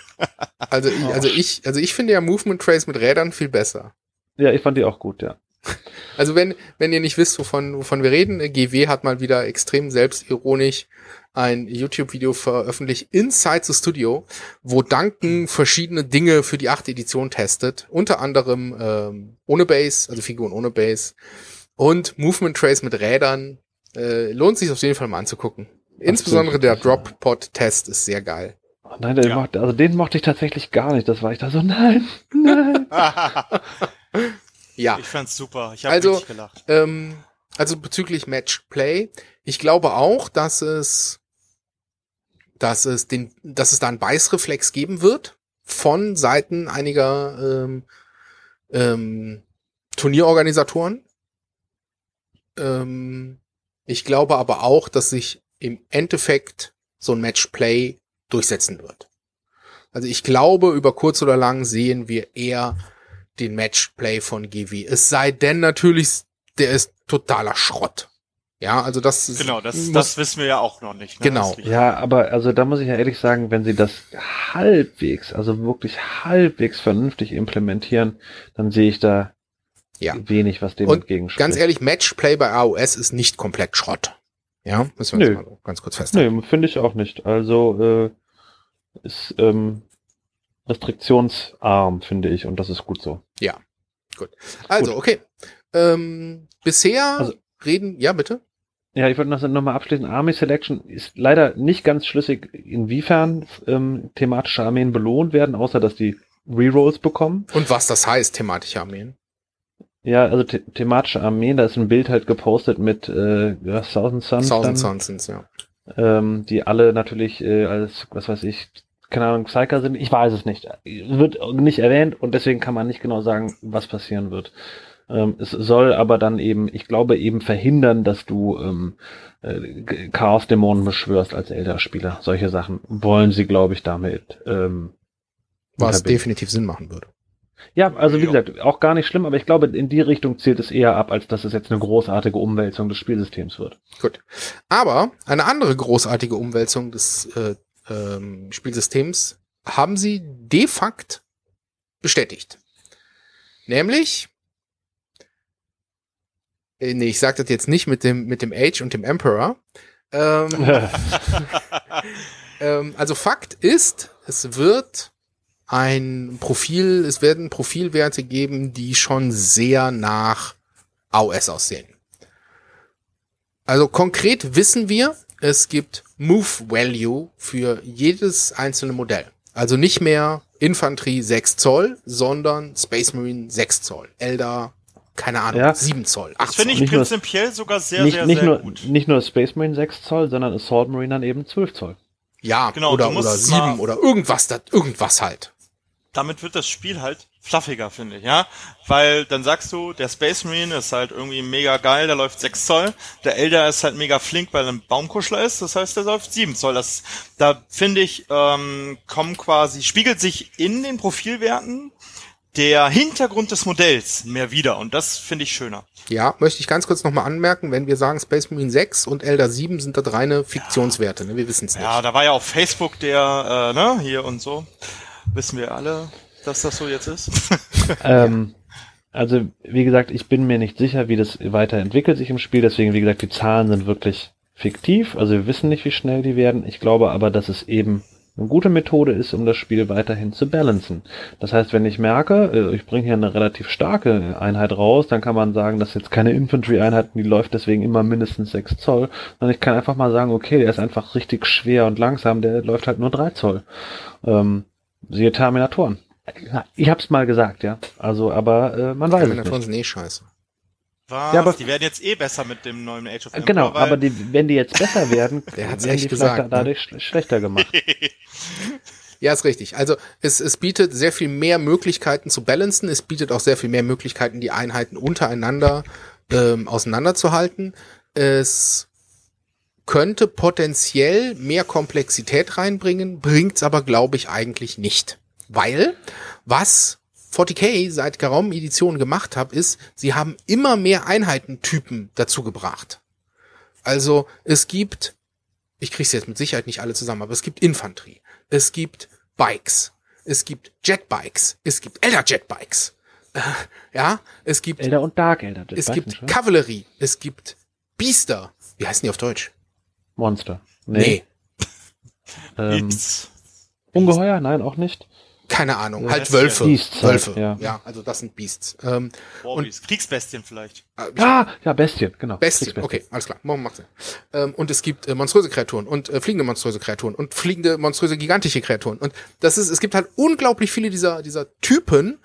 also, ich, also ich, also ich finde ja Movement Trace mit Rädern viel besser. Ja, ich fand die auch gut, ja. Also wenn, wenn ihr nicht wisst, wovon, wovon wir reden, GW hat mal wieder extrem selbstironisch ein YouTube-Video veröffentlicht, Inside the Studio, wo Duncan verschiedene Dinge für die achte Edition testet. Unter anderem ähm, ohne Base, also Figuren ohne Base. Und Movement Trace mit Rädern. Äh, lohnt sich auf jeden Fall mal anzugucken. Insbesondere der Drop-Pod-Test ist sehr geil. Oh nein, den ja. mochte, also den mochte ich tatsächlich gar nicht. Das war ich da so, nein, nein. ja. Ich fand's super. Ich habe also, gelacht. Ähm, also bezüglich Match Play, ich glaube auch, dass es dass es den, dass es da einen Beißreflex geben wird von Seiten einiger ähm, ähm, Turnierorganisatoren. Ähm, ich glaube aber auch, dass sich im Endeffekt so ein Matchplay durchsetzen wird. Also ich glaube, über kurz oder lang sehen wir eher den Matchplay von GW. Es sei denn natürlich, der ist totaler Schrott. Ja, also das ist, Genau, das, das wissen wir ja auch noch nicht. Ne? Genau. Ja, aber also da muss ich ja ehrlich sagen, wenn sie das halbwegs, also wirklich halbwegs vernünftig implementieren, dann sehe ich da ja. wenig, was dem Und entgegenspricht. Ganz ehrlich, Matchplay bei AOS ist nicht komplett Schrott. Ja, müssen wir Nö. mal ganz kurz festhalten. Nö, finde ich auch nicht. Also äh, ist ähm, restriktionsarm, finde ich, und das ist gut so. Ja, gut. Also, gut. okay. Ähm, bisher also, reden, ja, bitte. Ja, ich wollte noch, noch mal abschließen. Army Selection ist leider nicht ganz schlüssig, inwiefern ähm, thematische Armeen belohnt werden, außer dass die Rerolls bekommen. Und was das heißt, thematische Armeen? Ja, also the thematische Armeen, da ist ein Bild halt gepostet mit äh, ja, Thousand Suns. Thousand Suns, ja. Ähm, die alle natürlich äh, als, was weiß ich, keine Ahnung, Psyker sind. Ich weiß es nicht. Wird nicht erwähnt und deswegen kann man nicht genau sagen, was passieren wird. Ähm, es soll aber dann eben, ich glaube, eben verhindern, dass du ähm, äh, Chaos-Dämonen beschwörst als Elder-Spieler. Solche Sachen wollen sie, glaube ich, damit. Ähm, Was definitiv Sinn machen würde. Ja, also wie ja. gesagt, auch gar nicht schlimm, aber ich glaube, in die Richtung zielt es eher ab, als dass es jetzt eine großartige Umwälzung des Spielsystems wird. Gut. Aber eine andere großartige Umwälzung des äh, ähm, Spielsystems haben sie de facto bestätigt. Nämlich äh, nee, ich sag das jetzt nicht mit dem, mit dem Age und dem Emperor. Ähm, ähm, also Fakt ist, es wird ein Profil, es werden Profilwerte geben, die schon sehr nach AOS aussehen. Also konkret wissen wir, es gibt Move Value für jedes einzelne Modell. Also nicht mehr Infanterie 6 Zoll, sondern Space Marine 6 Zoll. Elder, keine Ahnung, ja. 7 Zoll. 8 das finde ich nicht prinzipiell nur, sogar sehr, nicht, sehr, nicht sehr nur, gut. Nicht nur Space Marine 6 Zoll, sondern Assault Marine dann eben 12 Zoll. Ja, genau, oder, oder 7 oder irgendwas, irgendwas halt damit wird das Spiel halt fluffiger, finde ich, ja. Weil dann sagst du, der Space Marine ist halt irgendwie mega geil, der läuft 6 Zoll. Der Elder ist halt mega flink, weil er ein Baumkuschler ist, das heißt, der läuft 7 Zoll. Das, da finde ich, ähm, kommen quasi, spiegelt sich in den Profilwerten der Hintergrund des Modells mehr wieder und das finde ich schöner. Ja, möchte ich ganz kurz nochmal anmerken, wenn wir sagen Space Marine 6 und Elder 7 sind das reine Fiktionswerte, ne? wir wissen es nicht. Ja, da war ja auf Facebook der, äh, ne, hier und so. Wissen wir alle, dass das so jetzt ist? ähm, also, wie gesagt, ich bin mir nicht sicher, wie das weiterentwickelt sich im Spiel. Deswegen, wie gesagt, die Zahlen sind wirklich fiktiv. Also wir wissen nicht, wie schnell die werden. Ich glaube aber, dass es eben eine gute Methode ist, um das Spiel weiterhin zu balancen. Das heißt, wenn ich merke, äh, ich bringe hier eine relativ starke Einheit raus, dann kann man sagen, das ist jetzt keine Infantry-Einheit, die läuft deswegen immer mindestens 6 Zoll, sondern ich kann einfach mal sagen, okay, der ist einfach richtig schwer und langsam, der läuft halt nur 3 Zoll. Ähm, Siehe Terminatoren. Ich hab's mal gesagt, ja. Also, aber äh, man weiß es nicht. Terminatoren sind eh scheiße. Was? Ja, aber die werden jetzt eh besser mit dem neuen Age of Empire. Genau, aber die, wenn die jetzt besser werden, der hat's werden die gesagt, ne? dadurch schlechter gemacht. ja, ist richtig. Also es, es bietet sehr viel mehr Möglichkeiten zu balancen. Es bietet auch sehr viel mehr Möglichkeiten, die Einheiten untereinander ähm, auseinanderzuhalten. Es könnte potenziell mehr Komplexität reinbringen, bringt's aber, glaube ich, eigentlich nicht. Weil, was 40k seit geraumen Editionen gemacht hat, ist, sie haben immer mehr Einheitentypen dazu gebracht. Also, es gibt, ich krieg's jetzt mit Sicherheit nicht alle zusammen, aber es gibt Infanterie, es gibt Bikes, es gibt Jetbikes, es gibt Elder Jetbikes. Äh, ja, es gibt Elder und Dark Elder. Es gibt Kavallerie, es gibt Biester. Wie heißen die auf Deutsch? Monster. Nee. nee. ähm, Ungeheuer? Nein, auch nicht. Keine Ahnung, ja, halt Wölfe. Beasts, Wölfe. Halt, ja. ja, also das sind Beasts. Ähm, und Kriegsbestien vielleicht. Äh, ah, ja, Bestien, genau. Bestien, okay, alles klar. Morgen macht Sinn. Ähm, und es gibt äh, monströse Kreaturen und äh, fliegende monströse Kreaturen und fliegende monströse gigantische Kreaturen. Und das ist, es gibt halt unglaublich viele dieser, dieser Typen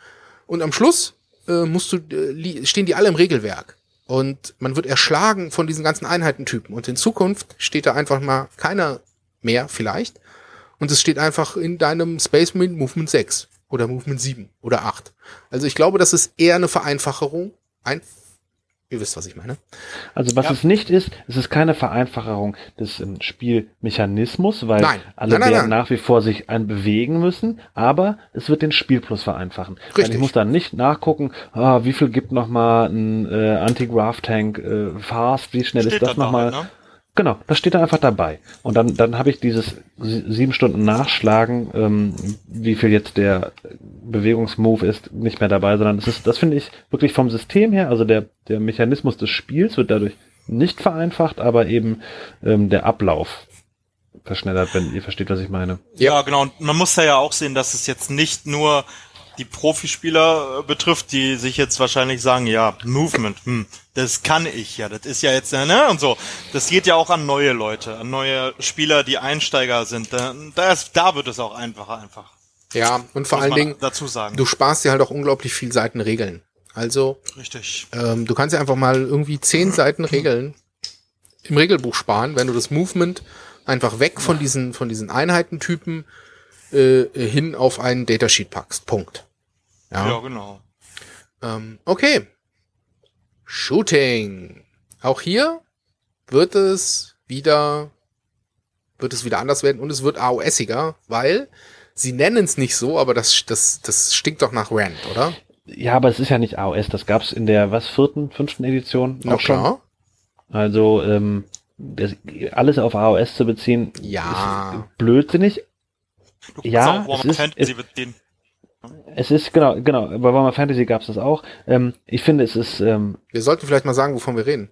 und am Schluss äh, musst du, äh, stehen die alle im Regelwerk. Und man wird erschlagen von diesen ganzen Einheitentypen. Und in Zukunft steht da einfach mal keiner mehr, vielleicht. Und es steht einfach in deinem Space Marine Movement 6 oder Movement 7 oder 8. Also ich glaube, das ist eher eine Vereinfachung. Ein Ihr wisst, was ich meine. Also was ja. es nicht ist, es ist keine Vereinfachung des ähm, Spielmechanismus, weil nein. alle nein, werden nein. nach wie vor sich ein bewegen müssen, aber es wird den Spielplus vereinfachen. Richtig. Weil ich muss dann nicht nachgucken, ah, wie viel gibt nochmal ein äh, Anti-Grav-Tank äh, Fast, wie schnell Steht ist das nochmal? Halt, ne? Genau, das steht da einfach dabei. Und dann, dann habe ich dieses sieben Stunden Nachschlagen, ähm, wie viel jetzt der Bewegungsmove ist, nicht mehr dabei, sondern das ist, das finde ich wirklich vom System her, also der, der Mechanismus des Spiels wird dadurch nicht vereinfacht, aber eben ähm, der Ablauf verschnellert, wenn ihr versteht, was ich meine. Ja, genau. Und man muss da ja auch sehen, dass es jetzt nicht nur die Profispieler äh, betrifft, die sich jetzt wahrscheinlich sagen, ja, Movement, hm, das kann ich ja, das ist ja jetzt, ne, und so. Das geht ja auch an neue Leute, an neue Spieler, die Einsteiger sind. Da, da, ist, da wird es auch einfacher einfach. Ja, und vor allen Dingen, dazu sagen. du sparst dir halt auch unglaublich viel Seiten Regeln. Also, Richtig. Ähm, du kannst ja einfach mal irgendwie zehn Seiten Regeln im Regelbuch sparen, wenn du das Movement einfach weg von diesen, von diesen Einheitentypen äh, hin auf einen Datasheet packst. Punkt. Ja, ja genau. Ähm, okay. Shooting. Auch hier wird es wieder wird es wieder anders werden und es wird AOSiger, weil sie nennen es nicht so, aber das, das, das stinkt doch nach Rand, oder? Ja, aber es ist ja nicht AOS, das gab's in der was vierten, fünften Edition auch schon. Also ähm, das, alles auf AOS zu beziehen, ja. ist blödsinnig, Du ja, auch, es ist, Fantasy es, den. Es ist, genau, genau, bei Warhammer Fantasy gab es das auch. Ähm, ich finde, es ist. Ähm, wir sollten vielleicht mal sagen, wovon wir reden.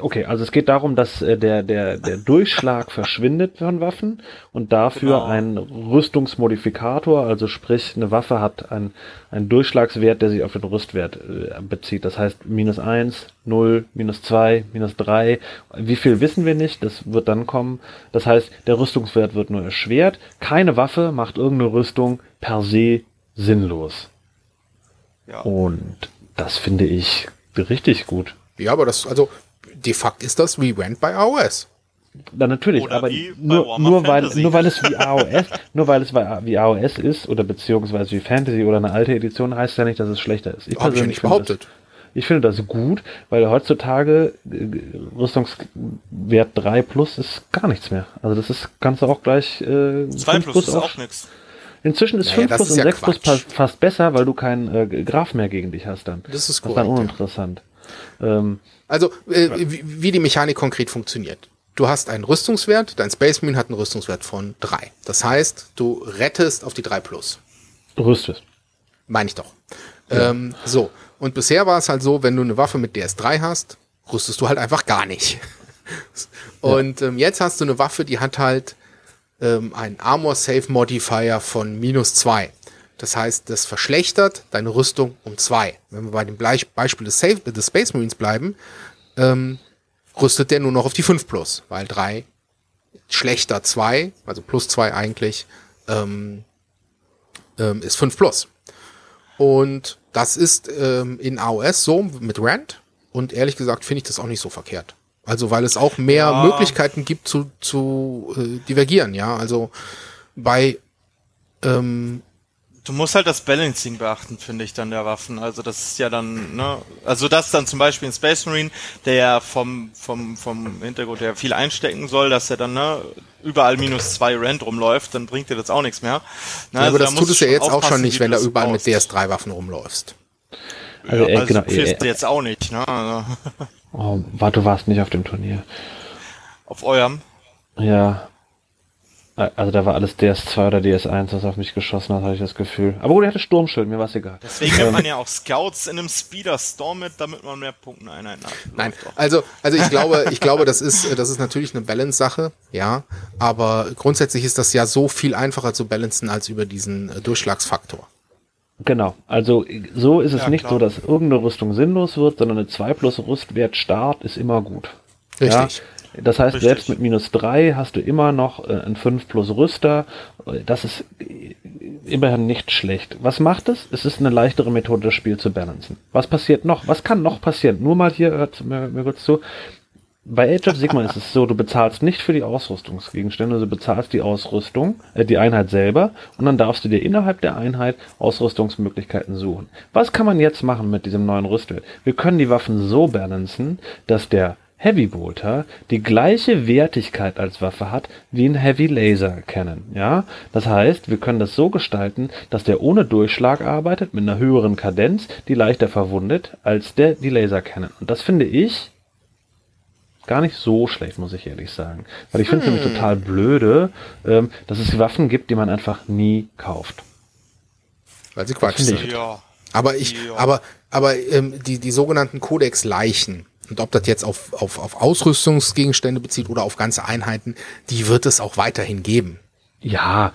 Okay, also es geht darum, dass äh, der, der, der Durchschlag verschwindet von Waffen und dafür genau. ein Rüstungsmodifikator, also sprich eine Waffe hat einen, einen Durchschlagswert, der sich auf den Rüstwert äh, bezieht. Das heißt minus eins, null, minus zwei, minus drei. Wie viel wissen wir nicht, das wird dann kommen. Das heißt, der Rüstungswert wird nur erschwert. Keine Waffe macht irgendeine Rüstung per se sinnlos. Ja. Und das finde ich richtig gut. Ja, aber das, also de facto ist das wie Rent bei AOS. Na, natürlich, oder aber nur, nur weil, nur weil es wie AOS, nur weil es wie AOS ist, oder beziehungsweise wie Fantasy oder eine alte Edition, heißt ja nicht, dass es schlechter ist. Ich Hab ich ja nicht behauptet. Das, ich finde das gut, weil heutzutage äh, Rüstungswert 3 plus ist gar nichts mehr. Also das ist, kannst du auch gleich, äh, 2 plus, plus ist auch nichts. Inzwischen ist naja, 5 plus und ja 6 Quatsch. plus fast besser, weil du keinen äh, Graph mehr gegen dich hast dann. Das ist korrekt. Das ist dann uninteressant. Ja. Ähm, also, äh, wie, wie die Mechanik konkret funktioniert. Du hast einen Rüstungswert, dein Space Marine hat einen Rüstungswert von 3. Das heißt, du rettest auf die 3 plus. Rüstest. Meine ich doch. Ja. Ähm, so. Und bisher war es halt so, wenn du eine Waffe mit DS3 hast, rüstest du halt einfach gar nicht. Und ähm, jetzt hast du eine Waffe, die hat halt ähm, einen Armor Save Modifier von minus 2. Das heißt, das verschlechtert deine Rüstung um zwei. Wenn wir bei dem Beispiel des, Safe, des Space Marines bleiben, ähm, rüstet der nur noch auf die 5 plus, weil 3 schlechter 2, also plus 2 eigentlich, ähm, ähm, ist 5 plus. Und das ist ähm, in AOS so mit Rand und ehrlich gesagt finde ich das auch nicht so verkehrt. Also weil es auch mehr ja. Möglichkeiten gibt zu, zu äh, divergieren, ja. Also bei ähm, Du musst halt das Balancing beachten, finde ich, dann der Waffen. Also das ist ja dann, ne, also das dann zum Beispiel ein Space Marine, der ja vom, vom, vom Hintergrund her viel einstecken soll, dass er dann, ne, überall minus zwei Rand rumläuft, dann bringt dir das auch nichts mehr. Na, ja, also aber das da tut es ja jetzt auch schon nicht, wenn du überall mit DS3-Waffen rumläufst. Also, ja, äh, also genau, äh, jetzt auch nicht, ne? Also. Oh, war, du warst nicht auf dem Turnier. Auf eurem? Ja. Also da war alles DS2 oder DS1, was auf mich geschossen hat, hatte ich das Gefühl. Aber gut, er hatte Sturmschild, mir war es egal. Deswegen nimmt man ja auch Scouts in einem Speeder Storm mit, damit man mehr Punkte Einheiten hat. Nein, also, also ich glaube, ich glaube, das ist, das ist natürlich eine Balance-Sache, ja. Aber grundsätzlich ist das ja so viel einfacher zu balancen als über diesen äh, Durchschlagsfaktor. Genau, also so ist es ja, nicht klar. so, dass irgendeine Rüstung sinnlos wird, sondern eine 2 plus Rüstwert Start ist immer gut. Richtig. Ja? Das heißt, Richtig. selbst mit minus 3 hast du immer noch äh, ein 5 plus Rüster. Das ist immerhin nicht schlecht. Was macht es? Es ist eine leichtere Methode, das Spiel zu balancen. Was passiert noch? Was kann noch passieren? Nur mal hier, hört mir, mir kurz zu. Bei Age of Sigma ist es so, du bezahlst nicht für die Ausrüstungsgegenstände, du bezahlst die Ausrüstung, äh, die Einheit selber und dann darfst du dir innerhalb der Einheit Ausrüstungsmöglichkeiten suchen. Was kann man jetzt machen mit diesem neuen Rüstwert? Wir können die Waffen so balancen, dass der Heavy Bolter die gleiche Wertigkeit als Waffe hat wie ein Heavy Laser Cannon. Ja, das heißt, wir können das so gestalten, dass der ohne Durchschlag arbeitet, mit einer höheren Kadenz, die leichter verwundet als der die Laser Cannon. Und das finde ich gar nicht so schlecht, muss ich ehrlich sagen. Weil ich finde es hm. nämlich total blöde, ähm, dass es Waffen gibt, die man einfach nie kauft. Weil sie Quatsch sind. Ja. Aber ich, ja. aber, aber ähm, die, die sogenannten Codex-Leichen, und ob das jetzt auf, auf, auf Ausrüstungsgegenstände bezieht oder auf ganze Einheiten, die wird es auch weiterhin geben. Ja,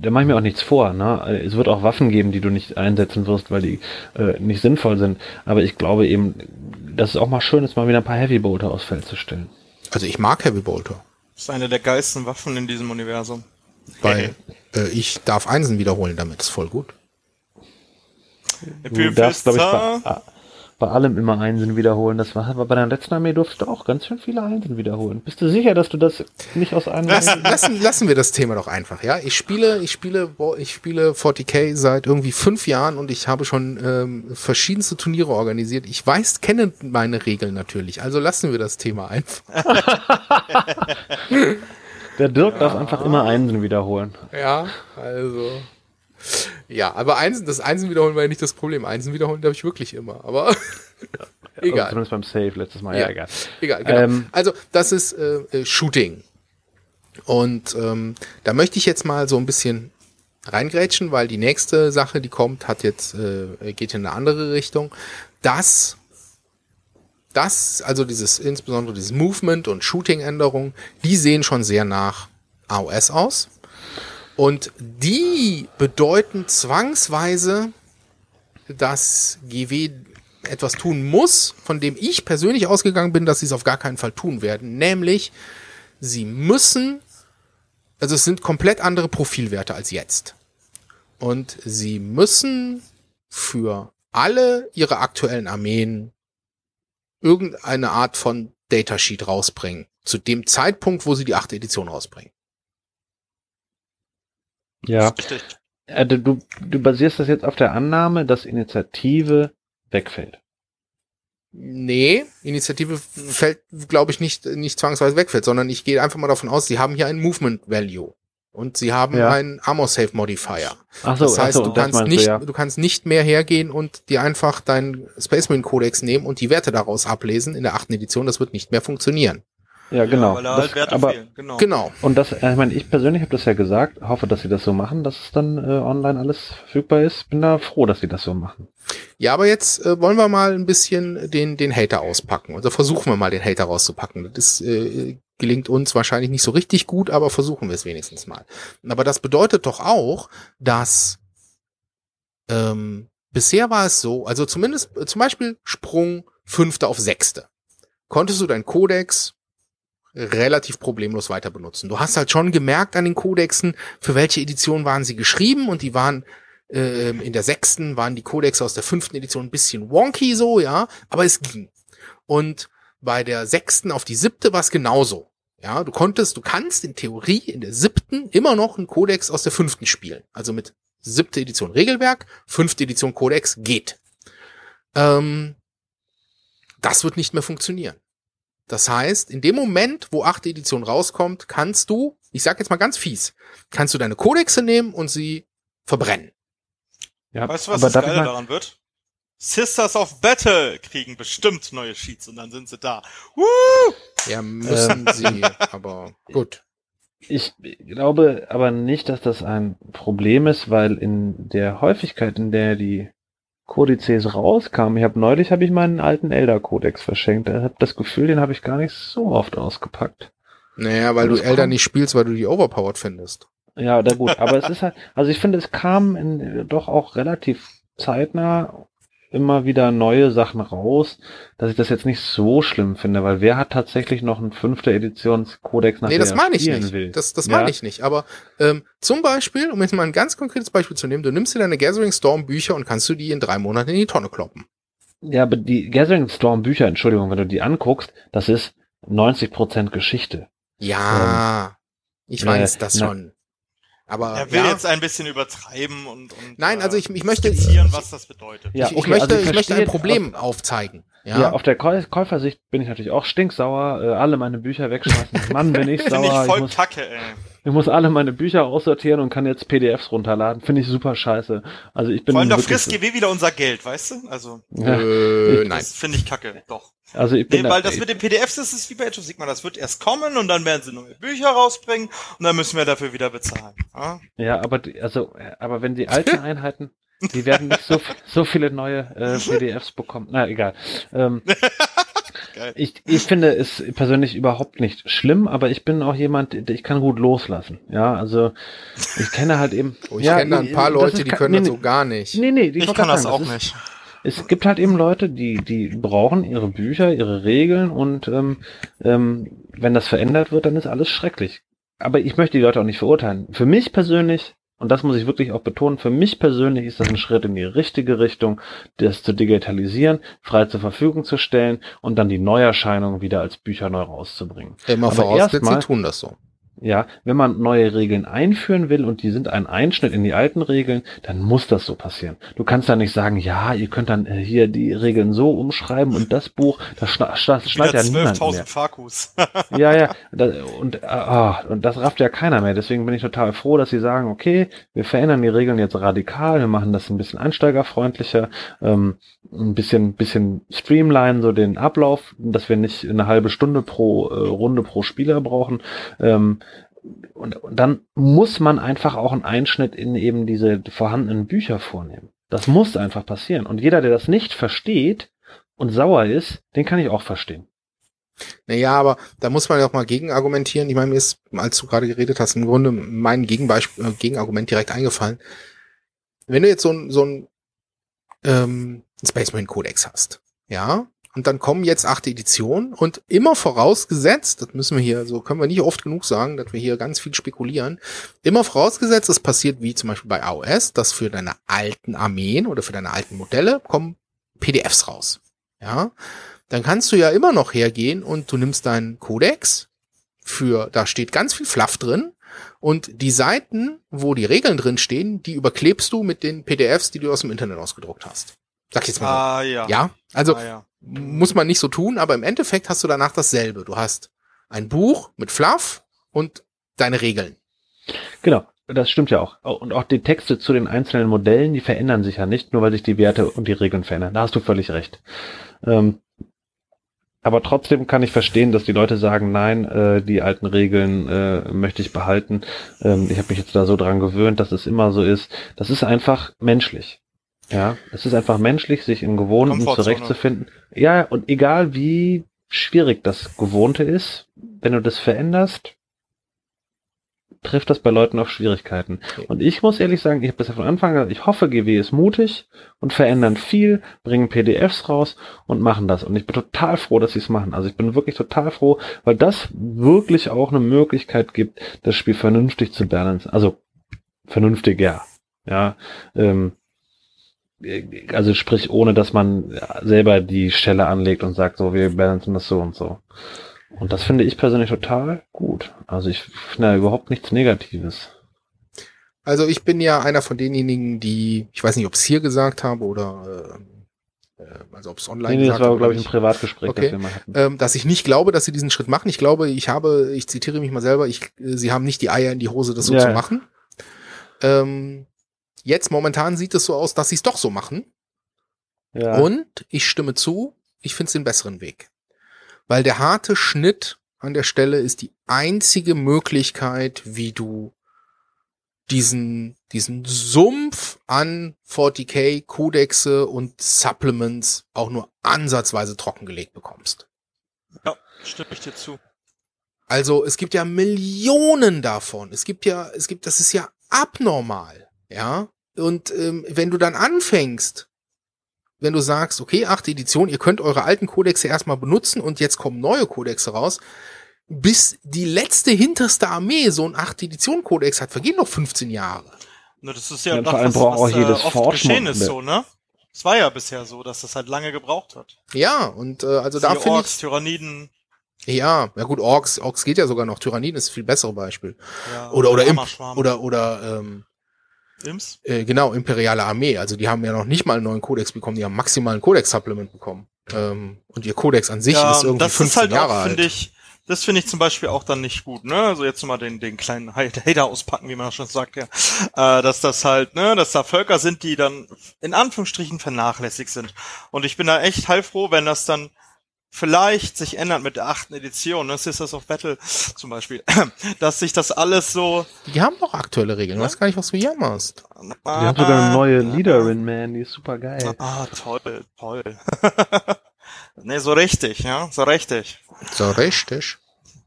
da mache ich mir auch nichts vor. Ne? Es wird auch Waffen geben, die du nicht einsetzen wirst, weil die äh, nicht sinnvoll sind. Aber ich glaube eben, dass es auch mal schön ist, mal wieder ein paar Heavy Bolter aufs Feld zu stellen. Also ich mag Heavy Bolter. Das ist eine der geilsten Waffen in diesem Universum. Weil äh, ich darf Einsen wiederholen damit, ist voll gut. Du darfst, glaube ich, bei, bei allem immer Einsen wiederholen. Das war, aber bei der letzten Armee durftest du auch ganz schön viele Einsen wiederholen. Bist du sicher, dass du das nicht aus einem... Lassen, lassen, lassen wir das Thema doch einfach, ja? Ich spiele, ich spiele, ich spiele 40k seit irgendwie fünf Jahren und ich habe schon ähm, verschiedenste Turniere organisiert. Ich weiß, kenne meine Regeln natürlich, also lassen wir das Thema einfach. der Dirk ja. darf einfach immer Einsen wiederholen. Ja, also... Ja, aber Einsen, das Einsen wiederholen war ja nicht das Problem. Einsen wiederholen darf ich wirklich immer, aber egal. Also zumindest beim Save letztes Mal, ja, ja egal. Egal, genau. Ähm, also, das ist äh, äh, Shooting. Und ähm, da möchte ich jetzt mal so ein bisschen reingrätschen, weil die nächste Sache, die kommt, hat jetzt, äh, geht in eine andere Richtung. Das das, also dieses, insbesondere dieses Movement und Shooting-Änderungen, die sehen schon sehr nach AOS aus. Und die bedeuten zwangsweise, dass GW etwas tun muss, von dem ich persönlich ausgegangen bin, dass sie es auf gar keinen Fall tun werden. Nämlich, sie müssen, also es sind komplett andere Profilwerte als jetzt. Und sie müssen für alle ihre aktuellen Armeen irgendeine Art von Datasheet rausbringen. Zu dem Zeitpunkt, wo sie die achte Edition rausbringen. Ja. Äh, du, du basierst das jetzt auf der Annahme, dass Initiative wegfällt. Nee, Initiative fällt, glaube ich, nicht, nicht zwangsweise wegfällt, sondern ich gehe einfach mal davon aus, sie haben hier ein Movement Value. Und sie haben ja. einen Armor Save Modifier. Ach so, das heißt, so, du kannst nicht, du, ja. du kannst nicht mehr hergehen und dir einfach deinen Space Marine Codex nehmen und die Werte daraus ablesen in der achten Edition. Das wird nicht mehr funktionieren. Ja, genau. Ja, weil da das, halt Werte aber, fehlen. Genau. genau. Und das, ich meine, ich persönlich habe das ja gesagt, hoffe, dass sie das so machen, dass es dann äh, online alles verfügbar ist. Bin da froh, dass sie das so machen. Ja, aber jetzt äh, wollen wir mal ein bisschen den, den Hater auspacken. Also versuchen wir mal den Hater rauszupacken. Das äh, gelingt uns wahrscheinlich nicht so richtig gut, aber versuchen wir es wenigstens mal. Aber das bedeutet doch auch, dass ähm, bisher war es so, also zumindest äh, zum Beispiel Sprung fünfte auf sechste. Konntest du deinen Codex relativ problemlos weiter benutzen. Du hast halt schon gemerkt an den Codexen, für welche Edition waren sie geschrieben und die waren äh, in der sechsten waren die Codexe aus der fünften Edition ein bisschen wonky so, ja, aber es ging. Und bei der sechsten auf die siebte war es genauso. Ja, du konntest, du kannst in Theorie in der siebten immer noch einen Codex aus der fünften spielen. Also mit siebte Edition Regelwerk, fünfte Edition Codex geht. Ähm, das wird nicht mehr funktionieren. Das heißt, in dem Moment, wo achte Edition rauskommt, kannst du, ich sag jetzt mal ganz fies, kannst du deine Codexe nehmen und sie verbrennen. Ja, weißt du, was das Geile daran wird? Sisters of Battle kriegen bestimmt neue Sheets und dann sind sie da. Woo! Ja, müssen ähm, sie, aber gut. Ich glaube aber nicht, dass das ein Problem ist, weil in der Häufigkeit, in der die Kodizes rauskamen, ich habe neulich habe ich meinen alten Elder Kodex verschenkt. Ich habe das Gefühl, den habe ich gar nicht so oft ausgepackt. Naja, weil du Elder nicht spielst, weil du die overpowered findest. Ja, da gut, aber es ist halt, also ich finde, es kam in, doch auch relativ zeitnah immer wieder neue Sachen raus, dass ich das jetzt nicht so schlimm finde, weil wer hat tatsächlich noch einen fünfte Editionskodex nach Nee, das meine ich nicht. Will? Das, das ja? meine ich nicht. Aber ähm, zum Beispiel, um jetzt mal ein ganz konkretes Beispiel zu nehmen, du nimmst dir deine Gathering Storm Bücher und kannst du die in drei Monaten in die Tonne kloppen. Ja, aber die Gathering Storm Bücher, Entschuldigung, wenn du die anguckst, das ist 90% Geschichte. Ja, ähm, ich weiß äh, das schon. Aber er will ja. jetzt ein bisschen übertreiben und, und nein, also ich, ich möchte was das bedeutet. Ja, okay, ich, möchte, also ich, ich möchte ein Problem auf, aufzeigen. Ja? ja, auf der Käufersicht bin ich natürlich auch stinksauer, äh, alle meine Bücher wegschmeißen. Mann, bin ich sauer. Ich voll ich muss, Kacke, ey. Ich muss alle meine Bücher aussortieren und kann jetzt PDFs runterladen. Finde ich super scheiße. Also ich bin Vor allem da frisst GW wieder unser Geld, weißt du? Also ja, äh, nein, finde ich Kacke, doch. Also ich bin nee, weil das mit den PDFs das ist wie bei Age of Sigma, das wird erst kommen und dann werden sie neue Bücher rausbringen und dann müssen wir dafür wieder bezahlen. Ja, ja aber die, also aber wenn die alten Einheiten die werden nicht so, so viele neue äh, PDFs bekommen. Na, egal. Ähm, ich, ich finde es persönlich überhaupt nicht schlimm, aber ich bin auch jemand, ich kann gut loslassen. Ja, also ich kenne halt eben. Oh, ich ja, kenne ein paar Leute, ist, die können nee, das so gar nicht. Nee, nee, ich kann das sagen, auch das nicht. es gibt halt eben Leute, die, die brauchen ihre Bücher, ihre Regeln und ähm, ähm, wenn das verändert wird, dann ist alles schrecklich. Aber ich möchte die Leute auch nicht verurteilen. Für mich persönlich und das muss ich wirklich auch betonen, für mich persönlich ist das ein Schritt in die richtige Richtung, das zu digitalisieren, frei zur Verfügung zu stellen und dann die Neuerscheinungen wieder als Bücher neu rauszubringen. Immer vorausgesetzt, sie tun das so. Ja, wenn man neue Regeln einführen will und die sind ein Einschnitt in die alten Regeln, dann muss das so passieren. Du kannst da nicht sagen, ja, ihr könnt dann äh, hier die Regeln so umschreiben und das Buch, das, schna das schneidet ja niemand mehr. Fakus. ja, ja, das, und, äh, und das rafft ja keiner mehr. Deswegen bin ich total froh, dass sie sagen, okay, wir verändern die Regeln jetzt radikal, wir machen das ein bisschen einsteigerfreundlicher, ähm, ein bisschen, bisschen streamline so den Ablauf, dass wir nicht eine halbe Stunde pro äh, Runde pro Spieler brauchen. Ähm, und, und dann muss man einfach auch einen Einschnitt in eben diese vorhandenen Bücher vornehmen. Das muss einfach passieren. Und jeder, der das nicht versteht und sauer ist, den kann ich auch verstehen. Naja, aber da muss man ja auch mal gegen argumentieren. Ich meine, mir ist, als du gerade geredet hast, im Grunde mein Gegenbeispiel, äh, Gegenargument direkt eingefallen. Wenn du jetzt so ein, so ein ähm, Space Marine Codex hast, ja, und dann kommen jetzt achte Editionen und immer vorausgesetzt, das müssen wir hier, so können wir nicht oft genug sagen, dass wir hier ganz viel spekulieren, immer vorausgesetzt, es passiert wie zum Beispiel bei AOS, dass für deine alten Armeen oder für deine alten Modelle kommen PDFs raus. Ja, dann kannst du ja immer noch hergehen und du nimmst deinen Codex für, da steht ganz viel Fluff drin und die Seiten, wo die Regeln drin stehen, die überklebst du mit den PDFs, die du aus dem Internet ausgedruckt hast. Sag ich jetzt mal. So. Ah, ja. Ja, also ah, ja. Muss man nicht so tun, aber im Endeffekt hast du danach dasselbe. Du hast ein Buch mit Fluff und deine Regeln. Genau, das stimmt ja auch. Und auch die Texte zu den einzelnen Modellen, die verändern sich ja nicht, nur weil sich die Werte und die Regeln verändern. Da hast du völlig recht. Ähm, aber trotzdem kann ich verstehen, dass die Leute sagen, nein, äh, die alten Regeln äh, möchte ich behalten. Ähm, ich habe mich jetzt da so dran gewöhnt, dass es immer so ist. Das ist einfach menschlich. Ja, es ist einfach menschlich, sich im Gewohnten zurechtzufinden. Ja, und egal wie schwierig das Gewohnte ist, wenn du das veränderst, trifft das bei Leuten auf Schwierigkeiten. Und ich muss ehrlich sagen, ich habe das ja von Anfang an, ich hoffe, GW ist mutig und verändern viel, bringen PDFs raus und machen das. Und ich bin total froh, dass sie es machen. Also ich bin wirklich total froh, weil das wirklich auch eine Möglichkeit gibt, das Spiel vernünftig zu balancen. Also vernünftiger. Ja, ähm, also sprich, ohne dass man selber die Stelle anlegt und sagt, so, wir balancen das so und so. Und das finde ich persönlich total gut. Also ich finde da überhaupt nichts Negatives. Also ich bin ja einer von denjenigen, die, ich weiß nicht, ob es hier gesagt habe oder äh, äh also ob es online nee, nee, das war, glaube ich, ein Privatgespräch, okay. das wir mal hatten. Ähm, dass ich nicht glaube, dass sie diesen Schritt machen. Ich glaube, ich habe, ich zitiere mich mal selber, ich, äh, sie haben nicht die Eier in die Hose, das so ja. zu machen. Ähm, jetzt momentan sieht es so aus, dass sie es doch so machen. Ja. Und ich stimme zu, ich finde es den besseren Weg weil der harte Schnitt an der Stelle ist die einzige Möglichkeit, wie du diesen, diesen Sumpf an 40k Kodexe und Supplements auch nur ansatzweise trockengelegt bekommst. Ja, stimme ich dir zu. Also es gibt ja Millionen davon. Es gibt ja, es gibt, das ist ja abnormal, ja. Und ähm, wenn du dann anfängst, wenn du sagst, okay, achte Edition, ihr könnt eure alten Kodexe erstmal benutzen und jetzt kommen neue Kodexe raus, bis die letzte hinterste Armee so ein 8 Edition Kodex hat, vergehen noch 15 Jahre. Ne, das ist ja, ja das, was, was auch jedes äh, oft geschehen ist, so, ne? Es war ja bisher so, dass das halt lange gebraucht hat. Ja, und äh, also Sie da finde ich Tyranniden. Ja, ja gut, Orks, Orks geht ja sogar noch. Tyranniden ist ein viel bessere Beispiel. Ja, oder oder Imp, oder oder ähm, Imps? Äh, genau, imperiale Armee. Also die haben ja noch nicht mal einen neuen Kodex bekommen, die haben maximal ein Codex-Supplement bekommen. Ähm, und ihr Kodex an sich ja, ist irgendwie das 15 ist halt Jahre auch, alt. Ich, das finde ich zum Beispiel auch dann nicht gut, ne? Also jetzt mal den, den kleinen Hater auspacken, wie man schon sagt, ja. Äh, dass das halt, ne, dass da Völker sind, die dann in Anführungsstrichen vernachlässigt sind. Und ich bin da echt heilfroh, wenn das dann vielleicht sich ändert mit der achten Edition, ne? Sisters of Battle zum Beispiel, dass sich das alles so. Die haben doch aktuelle Regeln, ja? weiß gar nicht, was du jammerst. Die ah, haben sogar eine neue Leaderin, man, die ist super geil. Ah, toll, toll. ne, so richtig, ja, so richtig. So richtig.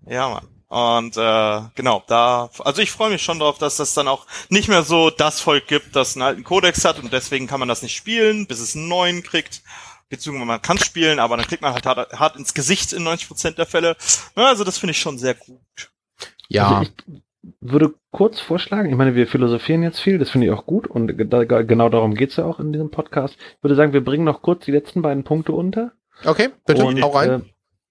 Ja, Mann. Und äh, genau, da, also ich freue mich schon darauf, dass das dann auch nicht mehr so das Volk gibt, das einen alten Kodex hat und deswegen kann man das nicht spielen, bis es einen neuen kriegt beziehungsweise man kann spielen, aber dann kriegt man halt hart, hart ins Gesicht in 90% der Fälle. Also das finde ich schon sehr gut. Ja. Also ich würde kurz vorschlagen, ich meine, wir philosophieren jetzt viel, das finde ich auch gut und da, genau darum geht's ja auch in diesem Podcast. Ich würde sagen, wir bringen noch kurz die letzten beiden Punkte unter. Okay, bitte, und, hau rein. Äh,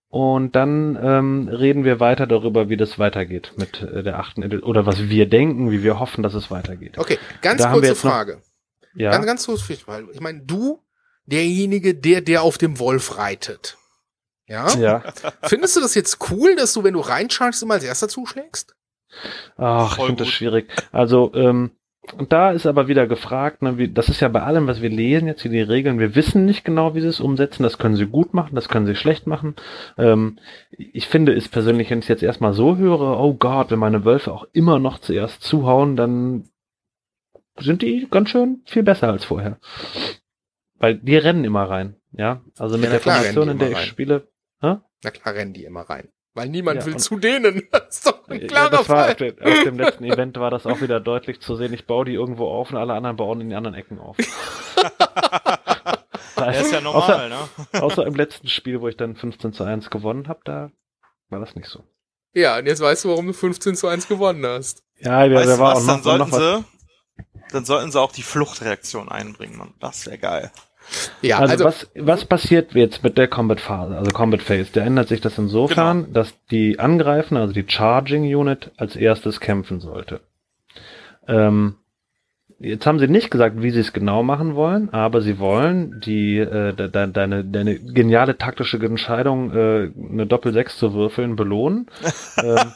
und dann ähm, reden wir weiter darüber, wie das weitergeht mit äh, der achten Edition oder was wir denken, wie wir hoffen, dass es weitergeht. Okay, ganz da kurze Frage. Noch, ja. Ganz, ganz Frage. Ich meine, du derjenige, der, der auf dem Wolf reitet. Ja? Ja. Findest du das jetzt cool, dass du, wenn du reinschaltest, immer als erster zuschlägst? Ach, ich finde das schwierig. Also, ähm, und da ist aber wieder gefragt, ne, wie, das ist ja bei allem, was wir lesen, jetzt hier die Regeln, wir wissen nicht genau, wie sie es umsetzen, das können sie gut machen, das können sie schlecht machen. Ähm, ich finde es persönlich, wenn ich jetzt erstmal so höre, oh Gott, wenn meine Wölfe auch immer noch zuerst zuhauen, dann sind die ganz schön viel besser als vorher. Weil die rennen immer rein, ja. Also mit ja, der klar, Formation, in der ich rein. spiele. Hä? Na klar rennen die immer rein. Weil niemand ja, will zu denen. Das ist doch ein klarer ja, das war Fall. Auf, dem, auf dem letzten Event war das auch wieder deutlich zu sehen. Ich baue die irgendwo auf und alle anderen bauen in den anderen Ecken auf. das ist ja normal, außer, ne? außer im letzten Spiel, wo ich dann 15 zu 1 gewonnen habe, da war das nicht so. Ja, und jetzt weißt du, warum du 15 zu 1 gewonnen hast. Ja, der, der war was, auch noch, dann sollten noch sie, dann sollten sie auch die Fluchtreaktion einbringen, Mann. Das wäre geil. Ja, also, also, was, was passiert jetzt mit der Combat-Phase, also Combat Phase? Da ändert sich das insofern, genau. dass die Angreifen, also die Charging Unit, als erstes kämpfen sollte. Ähm, jetzt haben sie nicht gesagt, wie sie es genau machen wollen, aber sie wollen die äh, de, de, deine, deine geniale taktische Entscheidung, äh, eine Doppel-Sechs zu würfeln, belohnen. ähm,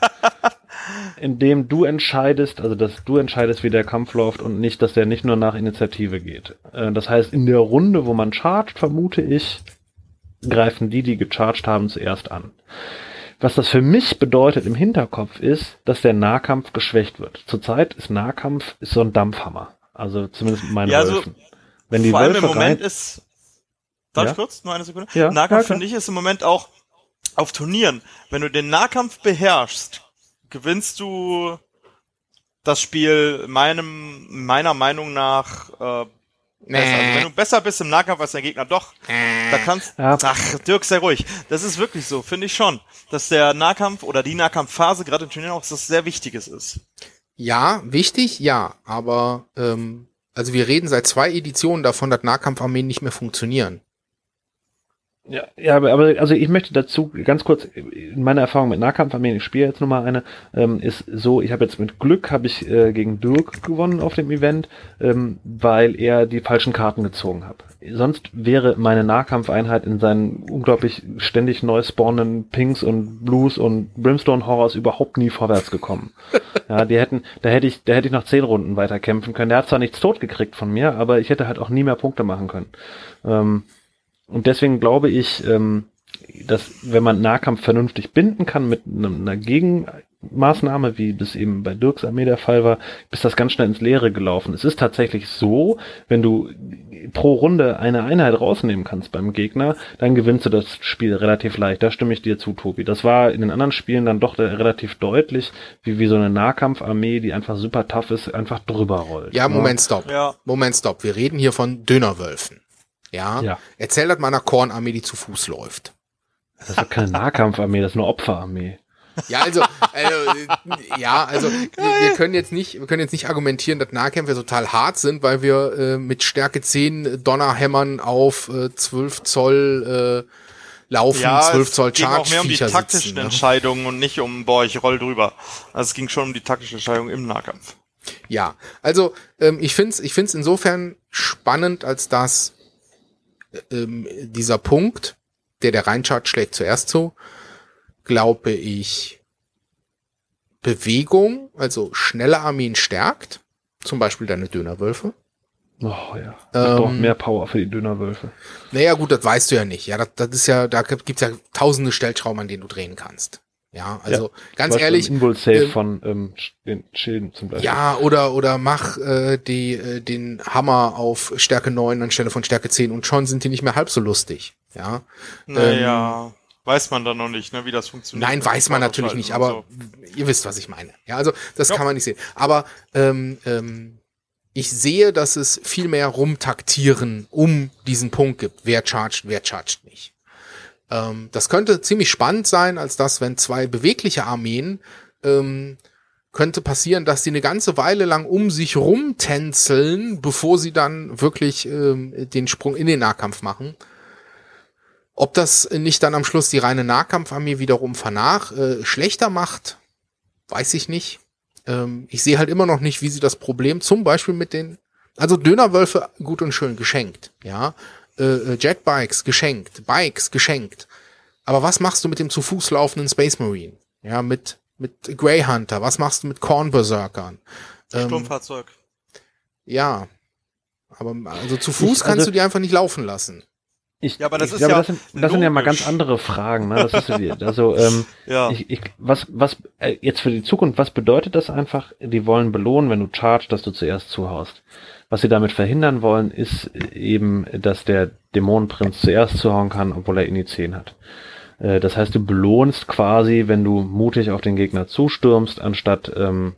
indem du entscheidest, also dass du entscheidest, wie der Kampf läuft und nicht, dass der nicht nur nach Initiative geht. Äh, das heißt, in der Runde, wo man chargt, vermute ich, greifen die, die gecharged haben, zuerst an. Was das für mich bedeutet im Hinterkopf ist, dass der Nahkampf geschwächt wird. Zurzeit ist Nahkampf ist so ein Dampfhammer. Also zumindest mit meinen ja, also, Wölfen. Wenn die vor Wölfe allem im Moment ist, darf ja? ich kurz, nur eine Sekunde? Ja, Nahkampf ja, finde ich ist im Moment auch auf Turnieren. Wenn du den Nahkampf beherrschst, gewinnst du das Spiel meinem, meiner Meinung nach äh, Nee. Also wenn du besser bist im Nahkampf als dein Gegner, doch, nee. da kannst, ja. ach, Dirk, sei ruhig. Das ist wirklich so, finde ich schon, dass der Nahkampf oder die Nahkampfphase gerade in Turnieren auch das sehr Wichtiges ist. Ja, wichtig, ja, aber ähm, also wir reden seit zwei Editionen davon, dass Nahkampfarmeen nicht mehr funktionieren. Ja, ja, aber also ich möchte dazu ganz kurz meine Erfahrung mit Nahkampfarmeen, ich spiele jetzt nochmal eine, ähm, ist so, ich habe jetzt mit Glück habe ich äh, gegen Dirk gewonnen auf dem Event, ähm, weil er die falschen Karten gezogen hat. Sonst wäre meine Nahkampfeinheit in seinen unglaublich ständig neu spawnenden Pinks und Blues und Brimstone Horrors überhaupt nie vorwärts gekommen. ja, die hätten, da hätte ich, da hätte ich noch zehn Runden weiter kämpfen können. Der hat zwar nichts tot gekriegt von mir, aber ich hätte halt auch nie mehr Punkte machen können. Ähm, und deswegen glaube ich, ähm, dass wenn man Nahkampf vernünftig binden kann mit einer Gegenmaßnahme, wie das eben bei Dirks Armee der Fall war, ist das ganz schnell ins Leere gelaufen. Es ist tatsächlich so, wenn du pro Runde eine Einheit rausnehmen kannst beim Gegner, dann gewinnst du das Spiel relativ leicht. Da stimme ich dir zu, Tobi. Das war in den anderen Spielen dann doch relativ deutlich, wie, wie so eine Nahkampfarmee, die einfach super tough ist, einfach drüber rollt. Ja, ne? Moment, stopp. Ja. Moment, stopp. Wir reden hier von Dönerwölfen. Ja. ja. Erzähl das meiner Kornarmee, die zu Fuß läuft. Das ist doch keine Nahkampfarmee, das ist eine Opferarmee. Ja, also, also ja, also wir können jetzt nicht, wir können jetzt nicht argumentieren, dass Nahkämpfer total hart sind, weil wir äh, mit Stärke 10 Donnerhämmern auf äh, 12 Zoll äh, laufen, ja, 12 Zoll Charge. Es ging auch mehr um die taktischen sitzen, ne? Entscheidungen und nicht um, boah, ich roll drüber. Also es ging schon um die taktische Entscheidung im Nahkampf. Ja, also ähm, ich find's, ich find's insofern spannend, als dass ähm, dieser Punkt, der der Reinchart schlägt zuerst zu, glaube ich, Bewegung, also schnelle Armeen stärkt, zum Beispiel deine Dönerwölfe. Oh ja. Ähm, braucht mehr Power für die Dönerwölfe. Naja, gut, das weißt du ja nicht. Ja, das, das ist ja, da gibt's ja tausende Stellschrauben, an denen du drehen kannst. Ja, also ja, ganz ehrlich. Invul-Save äh, von ähm, den Schilden zum Beispiel. Ja, oder oder mach äh, die äh, den Hammer auf Stärke 9 anstelle von Stärke 10 und schon sind die nicht mehr halb so lustig. Ja. Naja. Ähm, weiß man dann noch nicht, ne, wie das funktioniert. Nein, weiß man natürlich nicht, aber so. ihr wisst, was ich meine. Ja, also das ja. kann man nicht sehen. Aber ähm, ähm, ich sehe, dass es viel mehr rumtaktieren um diesen Punkt gibt. Wer chargt, wer chargt nicht. Ähm, das könnte ziemlich spannend sein, als dass, wenn zwei bewegliche Armeen ähm, könnte passieren, dass die eine ganze Weile lang um sich rumtänzeln, bevor sie dann wirklich ähm, den Sprung in den Nahkampf machen. Ob das nicht dann am Schluss die reine Nahkampfarmee wiederum vernach äh, schlechter macht, weiß ich nicht. Ähm, ich sehe halt immer noch nicht, wie sie das Problem zum Beispiel mit den, also Dönerwölfe gut und schön geschenkt, ja, äh, äh, Jetbikes geschenkt, Bikes geschenkt. Aber was machst du mit dem zu Fuß laufenden Space Marine? Ja, mit, mit Grey Hunter, was machst du mit Korn Berserkern? Ähm, Sturmfahrzeug. Ja. Aber also zu Fuß ich, kannst also, du die einfach nicht laufen lassen. Ich, ja, aber das ich ist glaube, ja das sind, das sind ja mal ganz andere Fragen. Ne? Das ist, also ähm, ja. ich, ich, was, was äh, jetzt für die Zukunft, was bedeutet das einfach? Die wollen belohnen, wenn du charge, dass du zuerst zuhaust. Was sie damit verhindern wollen, ist eben, dass der Dämonenprinz zuerst zuhauen kann, obwohl er Ini 10 hat. Äh, das heißt, du belohnst quasi, wenn du mutig auf den Gegner zustürmst, anstatt ähm,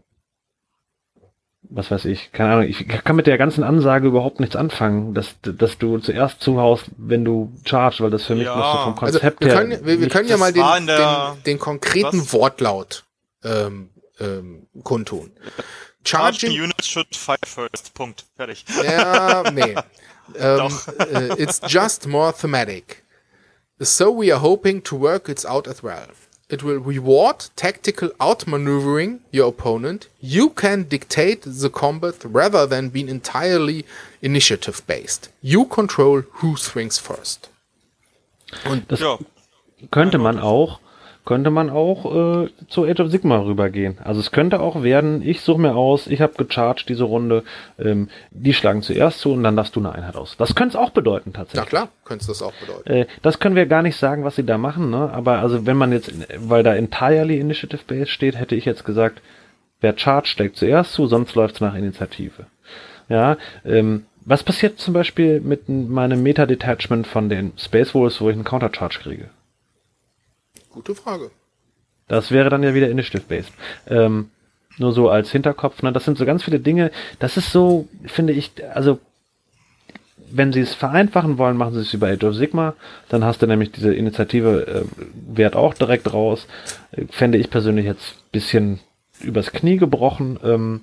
was weiß ich, keine Ahnung, ich kann mit der ganzen Ansage überhaupt nichts anfangen, dass, dass du zuerst zuhaust, wenn du charge, weil das für mich ja. noch so vom also, Konzept also wir können, her. Wir, wir können ja mal den, den, den, konkreten was? Wortlaut ähm, ähm, kundtun. Charging Units should fire first. Punkt. Fertig. Ja, nee. um, uh, it's just more thematic. So we are hoping to work it out as well. It will reward tactical outmaneuvering your opponent. You can dictate the combat rather than being entirely initiative based. You control who swings first. Und das ja. könnte man auch könnte man auch äh, zu Age of Sigma rübergehen. Also es könnte auch werden, ich suche mir aus, ich habe gecharged diese Runde, ähm, die schlagen zuerst zu und dann darfst du eine Einheit aus. Das könnte es auch bedeuten tatsächlich. Na klar, könnte es das auch bedeuten. Äh, das können wir gar nicht sagen, was sie da machen, ne? aber also wenn man jetzt, weil da entirely Initiative Base steht, hätte ich jetzt gesagt, wer charged, schlägt zuerst zu, sonst läuft es nach Initiative. Ja, ähm, was passiert zum Beispiel mit meinem Meta-Detachment von den Space Wolves, wo ich einen Countercharge kriege? Gute Frage. Das wäre dann ja wieder Initiative-based. Ähm, nur so als Hinterkopf, ne? Das sind so ganz viele Dinge. Das ist so, finde ich, also wenn sie es vereinfachen wollen, machen sie es über Age of Sigma. Dann hast du nämlich diese Initiative äh, Wert auch direkt raus. Äh, fände ich persönlich jetzt bisschen übers Knie gebrochen. Ähm,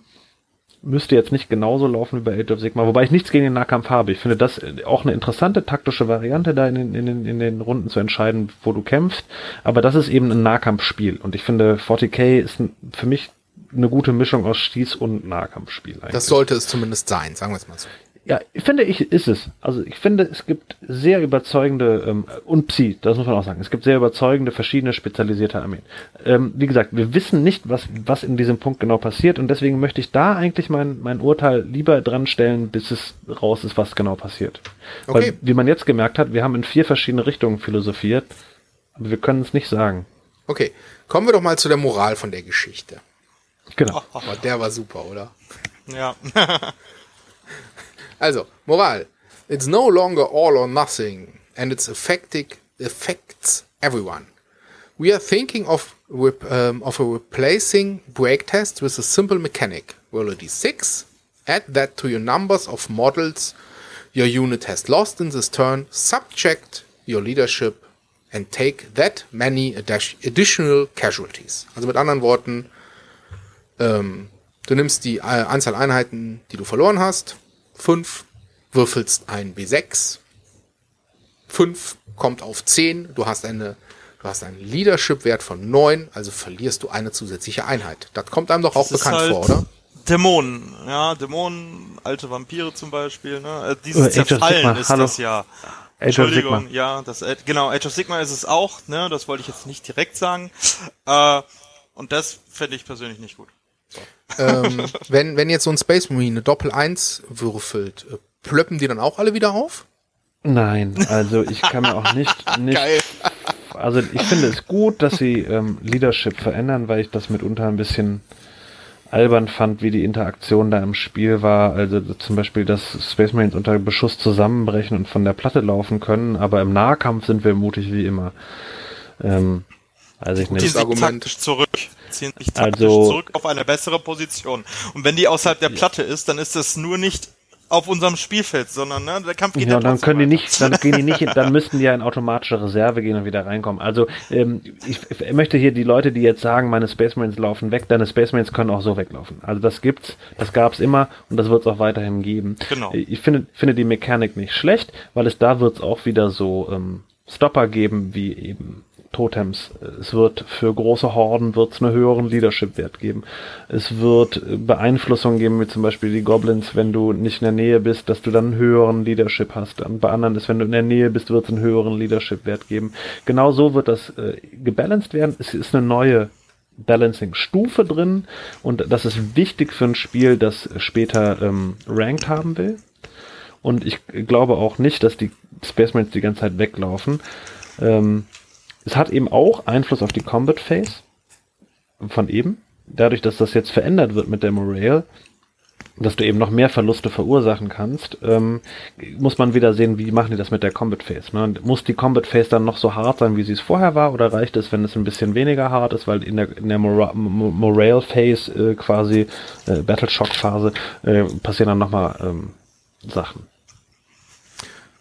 müsste jetzt nicht genauso laufen wie bei Age of Sigma, wobei ich nichts gegen den Nahkampf habe. Ich finde das auch eine interessante taktische Variante, da in, in, in, in den Runden zu entscheiden, wo du kämpfst. Aber das ist eben ein Nahkampfspiel. Und ich finde, 40k ist für mich eine gute Mischung aus Stieß und Nahkampfspiel. Eigentlich. Das sollte es zumindest sein, sagen wir es mal so. Ja, finde ich, ist es. Also ich finde, es gibt sehr überzeugende, ähm, und Psi, das muss man auch sagen, es gibt sehr überzeugende, verschiedene spezialisierte Armeen. Ähm, wie gesagt, wir wissen nicht, was, was in diesem Punkt genau passiert und deswegen möchte ich da eigentlich mein, mein Urteil lieber dran stellen, bis es raus ist, was genau passiert. Okay. Weil, wie man jetzt gemerkt hat, wir haben in vier verschiedene Richtungen philosophiert, aber wir können es nicht sagen. Okay, kommen wir doch mal zu der Moral von der Geschichte. Genau. Oh, der war super, oder? Ja. Also, Moral. It's no longer all or nothing, and its affecting, affects everyone. We are thinking of, um, of replacing break test with a simple mechanic. Roll a d6, add that to your numbers of models your unit has lost in this turn, subject your leadership and take that many additional casualties. Also mit anderen Worten, ähm, du nimmst die äh, Anzahl Einheiten, die du verloren hast, 5, würfelst ein B6, 5 kommt auf 10, du hast eine Du hast einen Leadership-Wert von 9, also verlierst du eine zusätzliche Einheit. Das kommt einem doch auch das bekannt halt vor, oder? Dämonen, ja, Dämonen, alte Vampire zum Beispiel, ne? Äh, dieses Zerfallen ist Hallo. das ja. Age Entschuldigung, ja, das, äh, genau, Age of Sigma ist es auch, ne? Das wollte ich jetzt nicht direkt sagen. Äh, und das fände ich persönlich nicht gut ähm, wenn, wenn jetzt so ein Space Marine eine Doppel 1 würfelt, äh, plöppen die dann auch alle wieder auf? Nein, also ich kann mir auch nicht, nicht Geil. also ich finde es gut, dass sie ähm, Leadership verändern, weil ich das mitunter ein bisschen albern fand, wie die Interaktion da im Spiel war. Also zum Beispiel, dass Space Marines unter Beschuss zusammenbrechen und von der Platte laufen können, aber im Nahkampf sind wir mutig wie immer. Ähm, also ich nicht. Argument. zurück ziehen sich also, zurück auf eine bessere Position. Und wenn die außerhalb der Platte ist, dann ist das nur nicht auf unserem Spielfeld, sondern ne, der Kampf geht ja, dann können die nicht, dann gehen die nicht, dann müssten die ja in automatische Reserve gehen und wieder reinkommen. Also ähm, ich, ich möchte hier die Leute, die jetzt sagen, meine Space Marines laufen weg, deine Space Marines können auch so weglaufen. Also das gibt's, das gab's immer und das wird es auch weiterhin geben. Genau. Ich finde, finde die Mechanik nicht schlecht, weil es da wird es auch wieder so ähm, Stopper geben, wie eben Totems. Es wird für große Horden wird's einen höheren Leadership-Wert geben. Es wird Beeinflussungen geben, wie zum Beispiel die Goblins, wenn du nicht in der Nähe bist, dass du dann einen höheren Leadership hast. Und bei anderen ist, wenn du in der Nähe bist, wird es einen höheren Leadership-Wert geben. Genau so wird das äh, gebalanced werden. Es ist eine neue Balancing-Stufe drin und das ist wichtig für ein Spiel, das später ähm, Ranked haben will. Und ich glaube auch nicht, dass die Space Marines die ganze Zeit weglaufen. Ähm, es hat eben auch Einfluss auf die Combat Phase von eben. Dadurch, dass das jetzt verändert wird mit der Morale, dass du eben noch mehr Verluste verursachen kannst, ähm, muss man wieder sehen, wie machen die das mit der Combat Phase. Ne? Muss die Combat Phase dann noch so hart sein, wie sie es vorher war, oder reicht es, wenn es ein bisschen weniger hart ist, weil in der, in der Mora Morale Phase äh, quasi, äh, Battle Shock Phase, äh, passieren dann nochmal ähm, Sachen.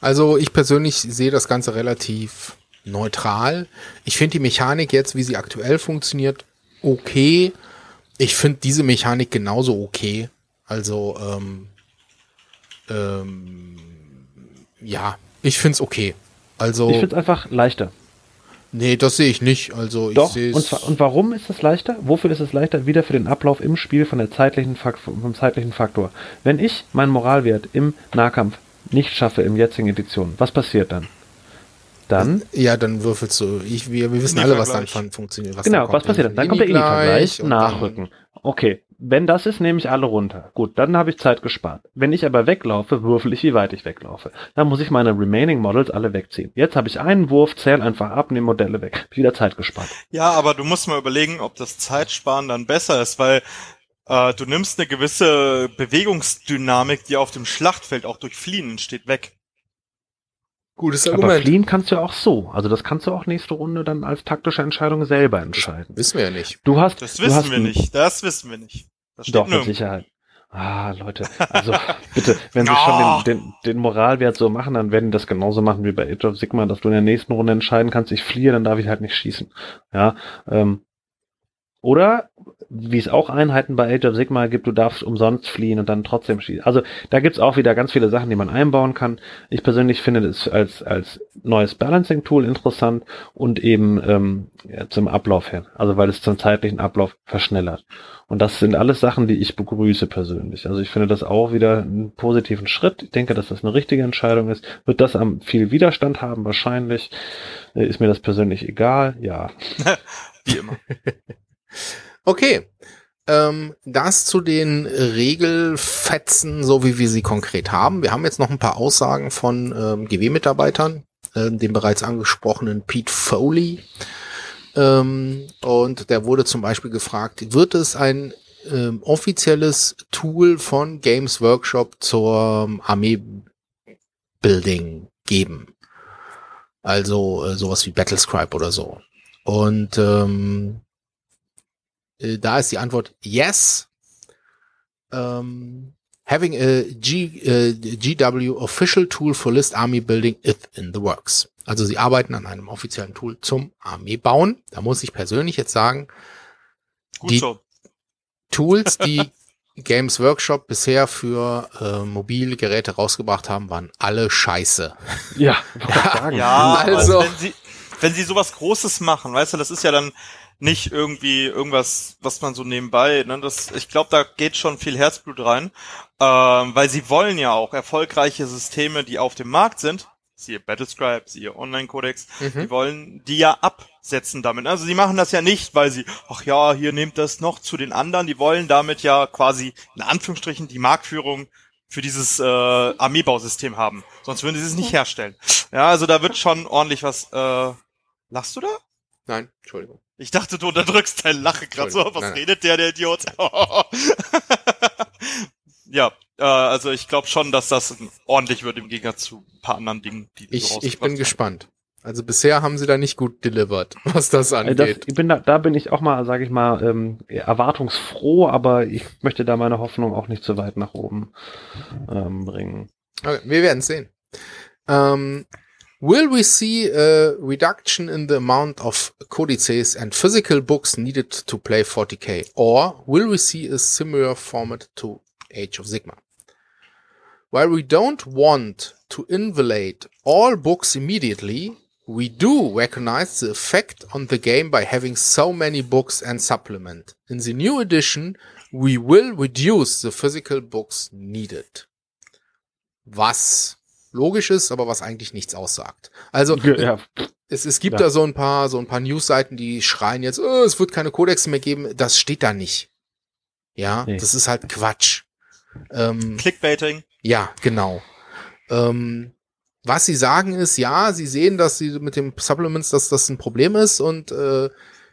Also ich persönlich sehe das Ganze relativ neutral. Ich finde die Mechanik jetzt, wie sie aktuell funktioniert, okay. Ich finde diese Mechanik genauso okay. Also, ähm, ähm, ja, ich find's okay. Also. Ich find's einfach leichter. Nee, das sehe ich nicht. Also ich Doch, und, zwar, und warum ist es leichter? Wofür ist es leichter? Wieder für den Ablauf im Spiel von der zeitlichen Faktor, vom zeitlichen Faktor. Wenn ich meinen Moralwert im Nahkampf nicht schaffe im jetzigen Edition, was passiert dann? Dann? Ja, dann würfelst du. Ich, wir, wir wissen alle, was dann von funktioniert. Was genau, was passiert dann? Dann kommt der Ini-Vergleich, nachrücken. Okay, wenn das ist, nehme ich alle runter. Gut, dann habe ich Zeit gespart. Wenn ich aber weglaufe, würfel ich, wie weit ich weglaufe. Dann muss ich meine Remaining Models alle wegziehen. Jetzt habe ich einen Wurf, zähl einfach ab, nehme Modelle weg. Wieder Zeit gespart. Ja, aber du musst mal überlegen, ob das Zeitsparen dann besser ist, weil äh, du nimmst eine gewisse Bewegungsdynamik, die auf dem Schlachtfeld auch durch Fliehen entsteht, weg. Gutes Argument. Aber fliehen kannst du ja auch so. Also das kannst du auch nächste Runde dann als taktische Entscheidung selber entscheiden. Das wissen wir ja nicht. Du hast. Das wissen hast wir nicht. Das wissen wir nicht. Das doch, mit Sicherheit. Ah, Leute, also bitte, wenn sie oh. schon den, den, den Moralwert so machen, dann werden die das genauso machen wie bei Age of Sigma, dass du in der nächsten Runde entscheiden kannst, ich fliehe, dann darf ich halt nicht schießen. Ja, ähm, oder wie es auch Einheiten bei Age of Sigma gibt, du darfst umsonst fliehen und dann trotzdem schießen. Also da gibt's auch wieder ganz viele Sachen, die man einbauen kann. Ich persönlich finde das als, als neues Balancing-Tool interessant und eben ähm, ja, zum Ablauf her. Also weil es zum zeitlichen Ablauf verschnellert. Und das sind alles Sachen, die ich begrüße persönlich. Also ich finde das auch wieder einen positiven Schritt. Ich denke, dass das eine richtige Entscheidung ist. Wird das am viel Widerstand haben? Wahrscheinlich. Äh, ist mir das persönlich egal? Ja. wie immer. Okay. Ähm, das zu den Regelfetzen, so wie wir sie konkret haben. Wir haben jetzt noch ein paar Aussagen von ähm, GW-Mitarbeitern, äh, dem bereits angesprochenen Pete Foley. Ähm, und der wurde zum Beispiel gefragt, wird es ein ähm, offizielles Tool von Games Workshop zur ähm, Armee-Building geben? Also äh, sowas wie Battlescribe oder so. Und ähm, äh, da ist die Antwort yes. Ähm, having a G, äh, GW official tool for list army building is in the works. Also sie arbeiten an einem offiziellen Tool zum Armee bauen. Da muss ich persönlich jetzt sagen, Gut die so. Tools, die Games Workshop bisher für äh, mobile Geräte rausgebracht haben, waren alle scheiße. Ja, ja, ja also wenn sie, wenn sie sowas Großes machen, weißt du, das ist ja dann nicht irgendwie irgendwas, was man so nebenbei, ne, das, ich glaube, da geht schon viel Herzblut rein, ähm, weil sie wollen ja auch erfolgreiche Systeme, die auf dem Markt sind, siehe Battlescribe, siehe Online-Codex, mhm. die wollen die ja absetzen damit. Also sie machen das ja nicht, weil sie, ach ja, hier nehmt das noch zu den anderen, die wollen damit ja quasi in Anführungsstrichen die Marktführung für dieses äh, Armeebausystem haben. Sonst würden sie es nicht herstellen. Ja, also da wird schon ordentlich was. Äh, lachst du da? Nein, Entschuldigung. Ich dachte, du unterdrückst dein Lachen gerade so. Was nein, redet der, der Idiot? ja, äh, also ich glaube schon, dass das ordentlich wird im Gegensatz zu ein paar anderen Dingen, die Ich, so ich bin haben. gespannt. Also bisher haben sie da nicht gut delivered, was das angeht. Das, ich bin da, da bin ich auch mal, sage ich mal, ähm, erwartungsfroh, aber ich möchte da meine Hoffnung auch nicht so weit nach oben ähm, bringen. Okay, wir werden sehen. Ähm, Will we see a reduction in the amount of codices and physical books needed to play 40k? Or will we see a similar format to Age of Sigma? While we don't want to invalidate all books immediately, we do recognize the effect on the game by having so many books and supplement. In the new edition, we will reduce the physical books needed. Was logisch ist, aber was eigentlich nichts aussagt. Also ja. es, es gibt ja. da so ein paar so ein paar Newsseiten, die schreien jetzt, oh, es wird keine Codex mehr geben. Das steht da nicht. Ja, nee. das ist halt Quatsch. Ähm, Clickbaiting. Ja, genau. Ähm, was sie sagen ist, ja, sie sehen, dass sie mit dem Supplements, dass das ein Problem ist und äh,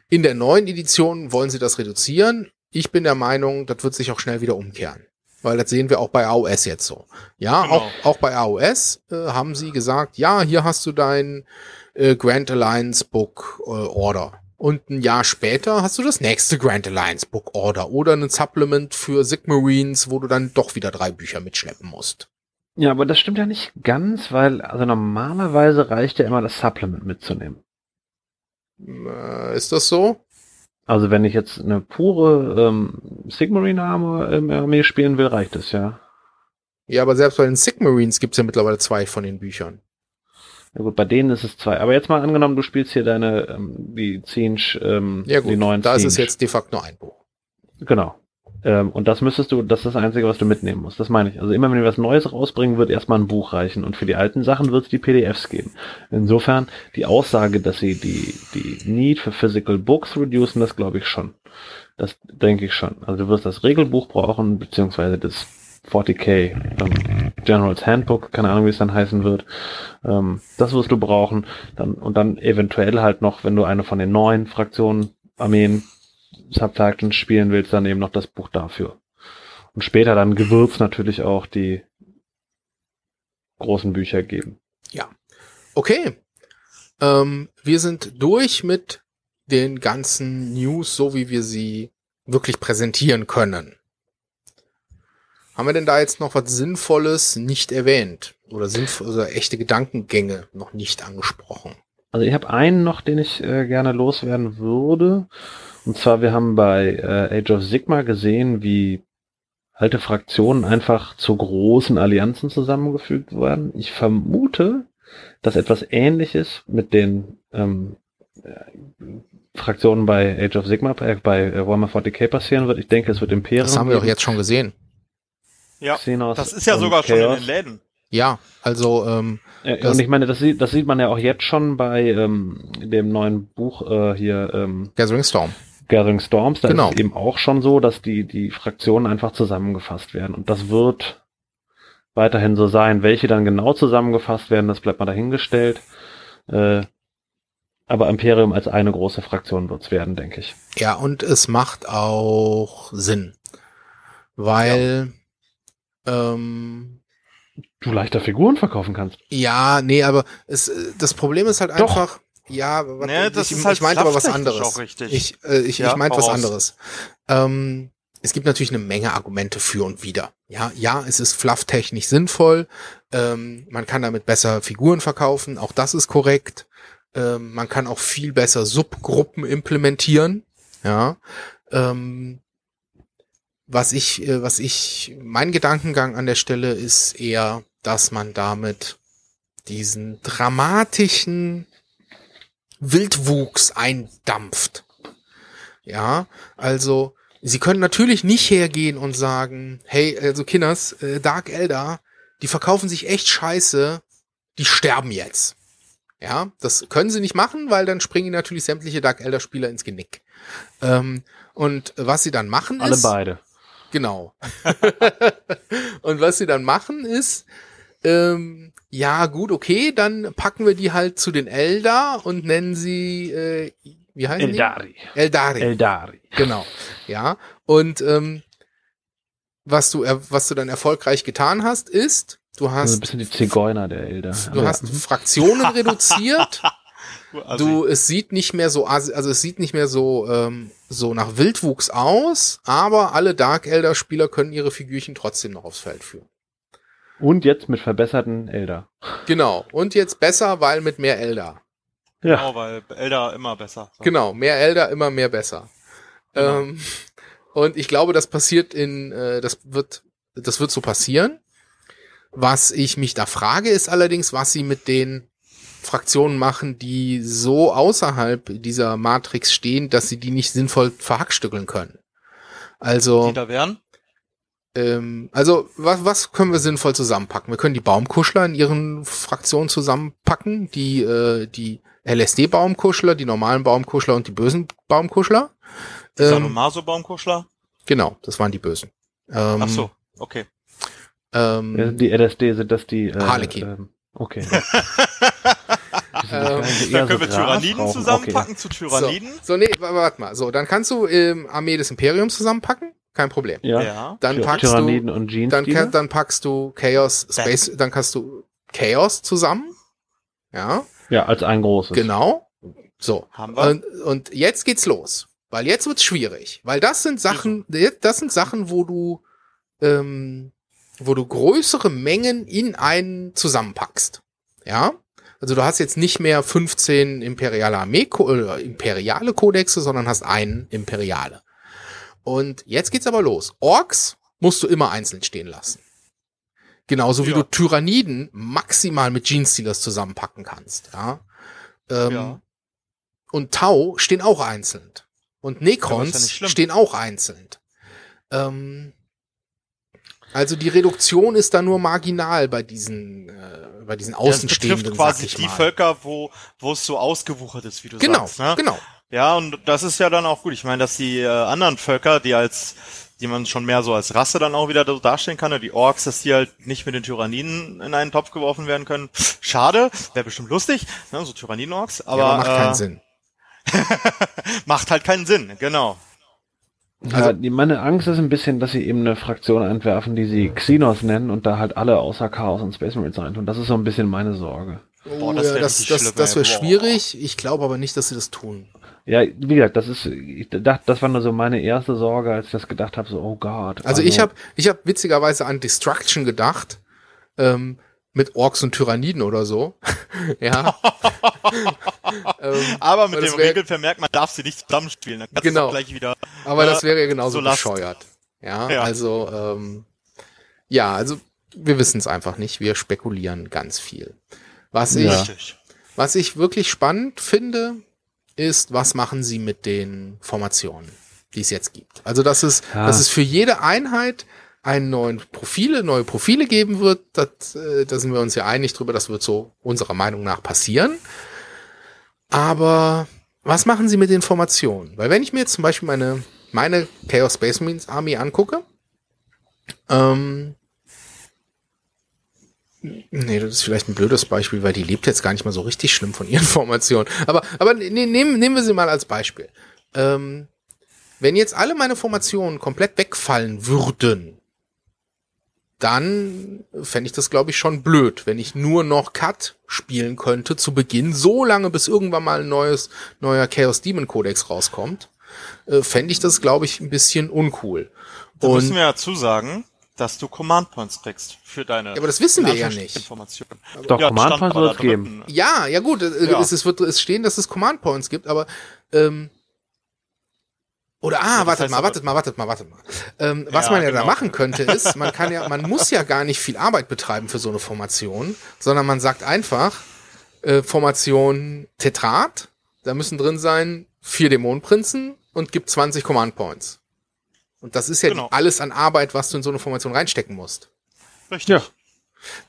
in der neuen Edition wollen sie das reduzieren. Ich bin der Meinung, das wird sich auch schnell wieder umkehren. Weil das sehen wir auch bei AOS jetzt so. Ja, genau. auch, auch bei AOS äh, haben sie gesagt, ja, hier hast du dein äh, Grand Alliance Book äh, Order. Und ein Jahr später hast du das nächste Grand Alliance Book Order oder ein Supplement für Sigmarines, wo du dann doch wieder drei Bücher mitschleppen musst. Ja, aber das stimmt ja nicht ganz, weil also normalerweise reicht ja immer das Supplement mitzunehmen. Äh, ist das so? Also wenn ich jetzt eine pure ähm, Sigmarine-Arme im Armee spielen will, reicht es ja. Ja, aber selbst bei den Sigmarines gibt es ja mittlerweile zwei von den Büchern. Ja gut, bei denen ist es zwei. Aber jetzt mal angenommen, du spielst hier deine, ähm, die zehn, ähm, ja gut, die neuen da ist es jetzt de facto nur ein Buch. Genau. Ähm, und das müsstest du, das ist das Einzige, was du mitnehmen musst. Das meine ich. Also immer wenn wir was Neues rausbringen, wird erstmal ein Buch reichen. Und für die alten Sachen wird es die PDFs geben. Insofern, die Aussage, dass sie die, die Need für Physical Books reducen, das glaube ich schon. Das denke ich schon. Also du wirst das Regelbuch brauchen, beziehungsweise das 40k ähm, General's Handbook, keine Ahnung, wie es dann heißen wird. Ähm, das wirst du brauchen. Dann, und dann eventuell halt noch, wenn du eine von den neuen Fraktionen, Armeen Subfactions spielen willst, dann eben noch das Buch dafür. Und später dann Gewürz natürlich auch die großen Bücher geben. Ja. Okay. Ähm, wir sind durch mit den ganzen News, so wie wir sie wirklich präsentieren können. Haben wir denn da jetzt noch was Sinnvolles nicht erwähnt? Oder, sinnvoll, oder echte Gedankengänge noch nicht angesprochen? Also ich habe einen noch, den ich äh, gerne loswerden würde. Und zwar, wir haben bei äh, Age of Sigma gesehen, wie alte Fraktionen einfach zu großen Allianzen zusammengefügt werden. Ich vermute, dass etwas Ähnliches mit den ähm, Fraktionen bei Age of Sigma, äh, bei äh, Warhammer 40k passieren wird. Ich denke, es wird Imperium. Das haben wir doch jetzt schon gesehen. Ja, Xenos das ist ja sogar Chaos. schon in den Läden. Ja, also ähm, äh, und ich meine, das sieht, das sieht man ja auch jetzt schon bei ähm, dem neuen Buch äh, hier. Ähm, Gathering Storm. Gathering Storms, da genau. ist es eben auch schon so, dass die, die Fraktionen einfach zusammengefasst werden. Und das wird weiterhin so sein. Welche dann genau zusammengefasst werden, das bleibt mal dahingestellt. Äh, aber Imperium als eine große Fraktion wird's werden, denke ich. Ja, und es macht auch Sinn. Weil ja. ähm, du leichter Figuren verkaufen kannst. Ja, nee, aber es, das Problem ist halt Doch. einfach, ja, was, nee, das ich, ist halt ich meinte aber was anderes. Ich, äh, ich, ja, ich meinte was anderes. Ähm, es gibt natürlich eine Menge Argumente für und wider. Ja, ja, es ist flufftechnisch sinnvoll. Ähm, man kann damit besser Figuren verkaufen. Auch das ist korrekt. Ähm, man kann auch viel besser Subgruppen implementieren. Ja. Ähm, was ich, äh, was ich, mein Gedankengang an der Stelle ist eher, dass man damit diesen dramatischen Wildwuchs eindampft. Ja, also sie können natürlich nicht hergehen und sagen, hey, also Kinders, äh, Dark Elder, die verkaufen sich echt scheiße, die sterben jetzt. Ja, das können sie nicht machen, weil dann springen natürlich sämtliche Dark Elder Spieler ins Genick. Ähm, und was sie dann machen Alle ist. Alle beide. Genau. und was sie dann machen ist, ähm, ja, gut, okay, dann packen wir die halt zu den Eldar und nennen sie, äh, wie heißen Eldari. die? Eldari. Eldari. Genau, ja. Und ähm, was du, was du dann erfolgreich getan hast, ist, du hast... Also ein bisschen die Zigeuner der Eldar. Du ja. hast Fraktionen reduziert. Du, es sieht nicht mehr so, also es sieht nicht mehr so, ähm, so nach Wildwuchs aus, aber alle Dark Elder Spieler können ihre Figürchen trotzdem noch aufs Feld führen. Und jetzt mit verbesserten Elder. Genau. Und jetzt besser, weil mit mehr Elder. Ja. Genau, weil Elder immer besser. So. Genau, mehr Elder, immer mehr besser. Genau. Ähm, und ich glaube, das passiert in, äh, das wird, das wird so passieren. Was ich mich da frage, ist allerdings, was sie mit den Fraktionen machen, die so außerhalb dieser Matrix stehen, dass sie die nicht sinnvoll verhackstückeln können. Also. Die da wären? Ähm, also, was, was können wir sinnvoll zusammenpacken? Wir können die Baumkuschler in ihren Fraktionen zusammenpacken, die, äh, die LSD-Baumkuschler, die normalen Baumkuschler und die bösen Baumkuschler. Die ähm, Sadomaso-Baumkuschler? Genau, das waren die bösen. Ähm, Ach so, okay. Ähm, die LSD sind das die äh, Harlequin. Ähm, okay. ähm, dann können wir Tyranniden zusammenpacken okay. zu Tyranniden. So, so, nee, warte mal. So, dann kannst du ähm, Armee des Imperiums zusammenpacken. Kein Problem. Ja. ja. Dann packst Tyranniden du, und Jeans dann, dann packst du Chaos Space, dann, dann kannst du Chaos zusammen. Ja. Ja, als ein großes. Genau. So. Haben wir. Und, und jetzt geht's los. Weil jetzt wird's schwierig. Weil das sind Sachen, das sind Sachen, wo du, ähm, wo du größere Mengen in einen zusammenpackst. Ja. Also du hast jetzt nicht mehr 15 imperiale Armee, äh, imperiale Kodexe, sondern hast einen imperiale. Und jetzt geht's aber los. Orks musst du immer einzeln stehen lassen. Genauso wie ja. du Tyranniden maximal mit Genestealers zusammenpacken kannst. Ja. Ähm, ja. Und Tau stehen auch einzeln. Und Necrons ja stehen auch einzeln. Ähm, also die Reduktion ist da nur marginal bei diesen, äh, bei diesen Außenstehenden. Das betrifft quasi die Völker, wo, wo es so ausgewuchert ist, wie du genau, sagst. Ne? Genau. Ja, und das ist ja dann auch gut. Ich meine, dass die äh, anderen Völker, die als die man schon mehr so als Rasse dann auch wieder so darstellen kann, ne? die Orks, dass die halt nicht mit den Tyranniden in einen Topf geworfen werden können. Schade, wäre bestimmt lustig, ne? so Tyranniden-Orks, aber, ja, aber macht äh, keinen Sinn. macht halt keinen Sinn, genau. Also ja, meine Angst ist ein bisschen, dass sie eben eine Fraktion entwerfen, die sie Xenos nennen und da halt alle außer Chaos und Space Marines reintun. Das ist so ein bisschen meine Sorge. Boah, das wäre das, das, das wäre schwierig. Ich glaube aber nicht, dass sie das tun. Ja, wie gesagt, das ist, ich dachte, das war nur so meine erste Sorge, als ich das gedacht habe, so, oh Gott. Also, also ich habe ich hab witzigerweise an Destruction gedacht. Ähm, mit Orks und Tyranniden oder so. ja. ähm, aber mit dem Regelvermerk, man darf sie nicht zusammenspielen. Dann kannst genau. du gleich wieder. Aber äh, das wäre ja genauso so bescheuert. Ja, ja, also ähm, ja, also wir wissen es einfach nicht. Wir spekulieren ganz viel. Was ja. ich, was ich wirklich spannend finde, ist, was machen sie mit den Formationen, die es jetzt gibt. Also das ist, ja. dass es für jede Einheit einen neuen Profile, neue Profile geben wird, das, äh, da sind wir uns ja einig drüber, das wird so unserer Meinung nach passieren. Aber was machen sie mit den Formationen? Weil wenn ich mir jetzt zum Beispiel meine, meine Chaos Space Marines Army angucke, ähm, Nee, das ist vielleicht ein blödes Beispiel, weil die lebt jetzt gar nicht mal so richtig schlimm von ihren Formationen. Aber, aber nee, nehmen, nehmen wir sie mal als Beispiel. Ähm, wenn jetzt alle meine Formationen komplett wegfallen würden, dann fände ich das, glaube ich, schon blöd, wenn ich nur noch Cut spielen könnte zu Beginn, so lange, bis irgendwann mal ein neues, neuer Chaos Demon Codex rauskommt, äh, fände ich das, glaube ich, ein bisschen uncool. Da Und müssen wir ja zusagen, dass du Command Points kriegst für deine. Ja, aber das wissen wir ja nicht. Informationen. Doch, ja, Command Points wird es geben. Ja, ja gut, ja. Es, es, wird es stehen, dass es Command Points gibt, aber ähm, oder ah, ja, wartet mal, wartet mal, wartet mal, wartet mal. Ähm, was ja, man ja genau. da machen könnte, ist, man kann ja, man muss ja gar nicht viel Arbeit betreiben für so eine Formation, sondern man sagt einfach äh, Formation Tetrat, da müssen drin sein vier Dämonenprinzen und gibt 20 Command Points. Und das ist ja genau. alles an Arbeit, was du in so eine Formation reinstecken musst. Richtig. Ja.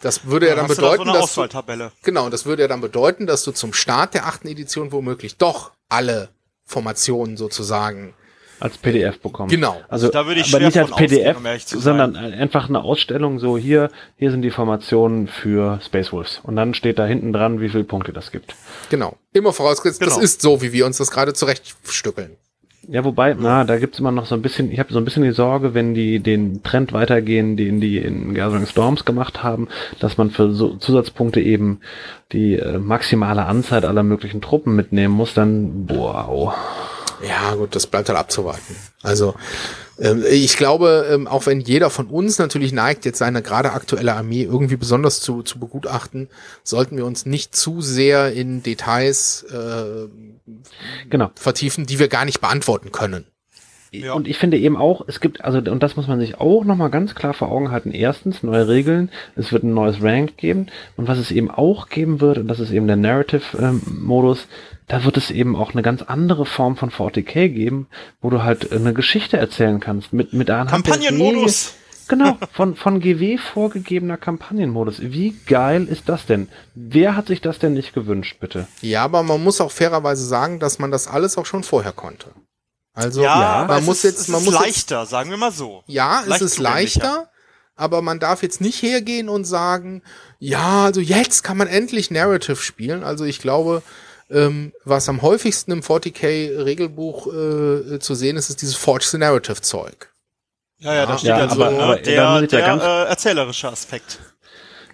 Das würde ja, ja dann bedeuten, da so dass du, genau, das würde ja dann bedeuten, dass du zum Start der achten Edition womöglich doch alle Formationen sozusagen als PDF bekommen. Genau. Also da würde ich aber nicht als PDF, sondern einfach eine Ausstellung so hier, hier sind die Formationen für Space Wolves und dann steht da hinten dran, wie viele Punkte das gibt. Genau. Immer vorausgesetzt, genau. das ist so, wie wir uns das gerade zurechtstückeln. Ja, wobei, na, da gibt's immer noch so ein bisschen, ich habe so ein bisschen die Sorge, wenn die den Trend weitergehen, den die in Gathering Storms gemacht haben, dass man für so Zusatzpunkte eben die äh, maximale Anzahl aller möglichen Truppen mitnehmen muss, dann wow. Ja, gut, das bleibt halt abzuwarten. Also ähm, ich glaube, ähm, auch wenn jeder von uns natürlich neigt, jetzt seine gerade aktuelle Armee irgendwie besonders zu, zu begutachten, sollten wir uns nicht zu sehr in Details äh, genau. vertiefen, die wir gar nicht beantworten können. Ja. Und ich finde eben auch, es gibt, also, und das muss man sich auch nochmal ganz klar vor Augen halten. Erstens, neue Regeln, es wird ein neues Rank geben. Und was es eben auch geben wird, und das ist eben der Narrative-Modus, ähm, da wird es eben auch eine ganz andere Form von 40k geben, wo du halt eine Geschichte erzählen kannst mit mit einer Kampagnenmodus. Genau, von, von GW vorgegebener Kampagnenmodus. Wie geil ist das denn? Wer hat sich das denn nicht gewünscht, bitte? Ja, aber man muss auch fairerweise sagen, dass man das alles auch schon vorher konnte. Also, ja, man muss ist, jetzt, man muss leichter, jetzt, sagen wir mal so. Ja, es ist leichter. aber man darf jetzt nicht hergehen und sagen, ja, also jetzt kann man endlich Narrative spielen. Also ich glaube, ähm, was am häufigsten im 40k-Regelbuch äh, zu sehen ist, ist dieses Forge the Narrative Zeug. Ja, ja, da steht ja, also aber, aber der, der äh, erzählerische Aspekt.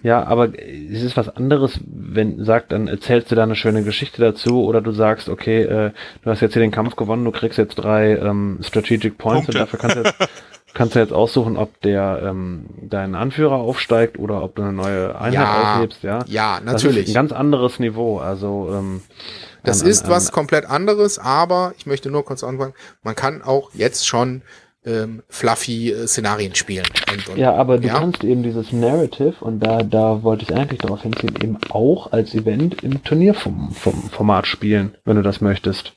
Ja, aber es ist was anderes, wenn sagt, dann erzählst du da eine schöne Geschichte dazu oder du sagst, okay, äh, du hast jetzt hier den Kampf gewonnen, du kriegst jetzt drei ähm, Strategic Points Punkte. und dafür kannst du jetzt kannst du jetzt aussuchen, ob der ähm, dein Anführer aufsteigt oder ob du eine neue Einheit ja, aufhebst, ja. Ja, natürlich. Das ist ein ganz anderes Niveau. Also ähm, das an, ist an, was komplett anderes, aber ich möchte nur kurz anfangen, man kann auch jetzt schon ähm, fluffy äh, Szenarien spielen. Und, und, ja, aber du ja? kannst eben dieses Narrative, und da, da wollte ich eigentlich darauf hinziehen, eben auch als Event im Turnierformat spielen, wenn du das möchtest.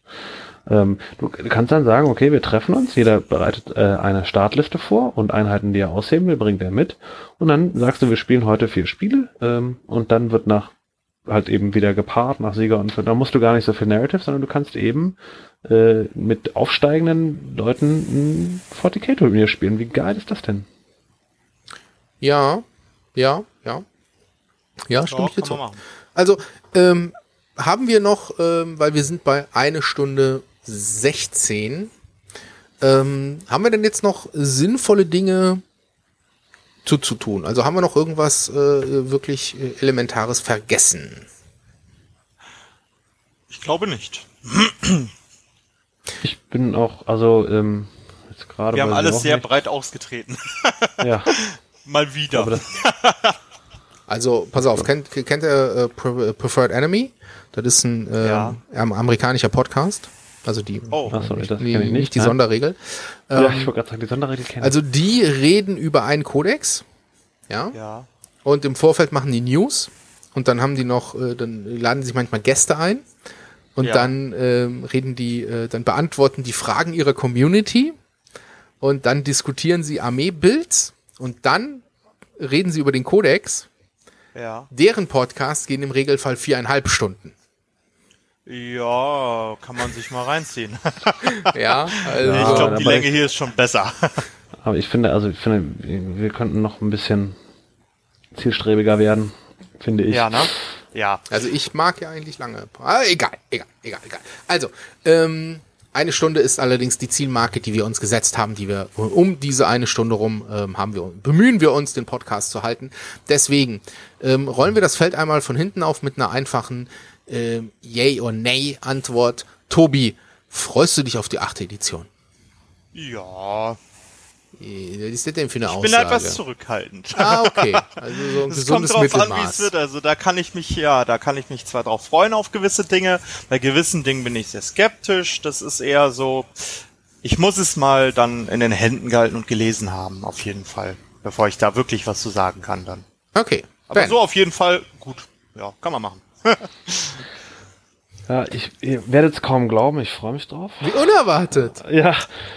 Ähm, du kannst dann sagen, okay, wir treffen uns, jeder bereitet äh, eine Startliste vor und Einheiten, die er ausheben will, bringt er mit. Und dann sagst du, wir spielen heute vier Spiele ähm, und dann wird nach halt eben wieder gepaart nach Sieger und da musst du gar nicht so viel Narrative, sondern du kannst eben äh, mit aufsteigenden Leuten ein 40k-Turnier spielen. Wie geil ist das denn? Ja, ja, ja. Ja, stimme ich dir zu. Also, ähm, haben wir noch, ähm, weil wir sind bei eine Stunde 16. Ähm, haben wir denn jetzt noch sinnvolle Dinge zu, zu tun? Also haben wir noch irgendwas äh, wirklich äh, Elementares vergessen? Ich glaube nicht. Ich bin auch, also ähm, jetzt gerade. Wir haben alles sehr nicht. breit ausgetreten. ja. Mal wieder. also, pass auf, kennt, kennt ihr äh, Preferred Enemy? Das ist ein äh, ja. amerikanischer Podcast. Also die, oh. Achso, das die, ich nicht, nicht die nein. Sonderregel. Ähm, ja, ich wollte gerade sagen, die Sonderregel kennen. Also die reden über einen Kodex. Ja. ja. Und im Vorfeld machen die News. Und dann haben die noch, äh, dann laden sich manchmal Gäste ein. Und ja. dann äh, reden die, äh, dann beantworten die Fragen ihrer Community. Und dann diskutieren sie Armeebuilds. Und dann reden sie über den Kodex. Ja. Deren Podcasts gehen im Regelfall viereinhalb Stunden. Ja, kann man sich mal reinziehen. ja, also. Ich glaube, die Länge hier ist schon besser. Aber ich finde, also ich finde, wir könnten noch ein bisschen zielstrebiger werden, finde ich. Ja, ne? Ja. Also ich mag ja eigentlich lange. Ah, egal, egal, egal, egal. Also, ähm, eine Stunde ist allerdings die Zielmarke, die wir uns gesetzt haben, die wir um diese eine Stunde rum ähm, haben wir bemühen wir uns, den Podcast zu halten. Deswegen ähm, rollen wir das Feld einmal von hinten auf mit einer einfachen ähm, Yay or Nay Antwort. Tobi, freust du dich auf die achte Edition? Ja, was ist das denn für eine ich Aussage? Ich bin etwas zurückhaltend. Ah, okay. Also so ein es gesundes kommt drauf Mittelmaß. an, wie es wird. Also da kann ich mich, ja, da kann ich mich zwar drauf freuen auf gewisse Dinge. Bei gewissen Dingen bin ich sehr skeptisch. Das ist eher so, ich muss es mal dann in den Händen gehalten und gelesen haben, auf jeden Fall. Bevor ich da wirklich was zu sagen kann dann. Okay. Aber ben. so auf jeden Fall gut. Ja, kann man machen. Ja, ich, ihr werdet es kaum glauben, ich freue mich drauf. Wie unerwartet. Ja.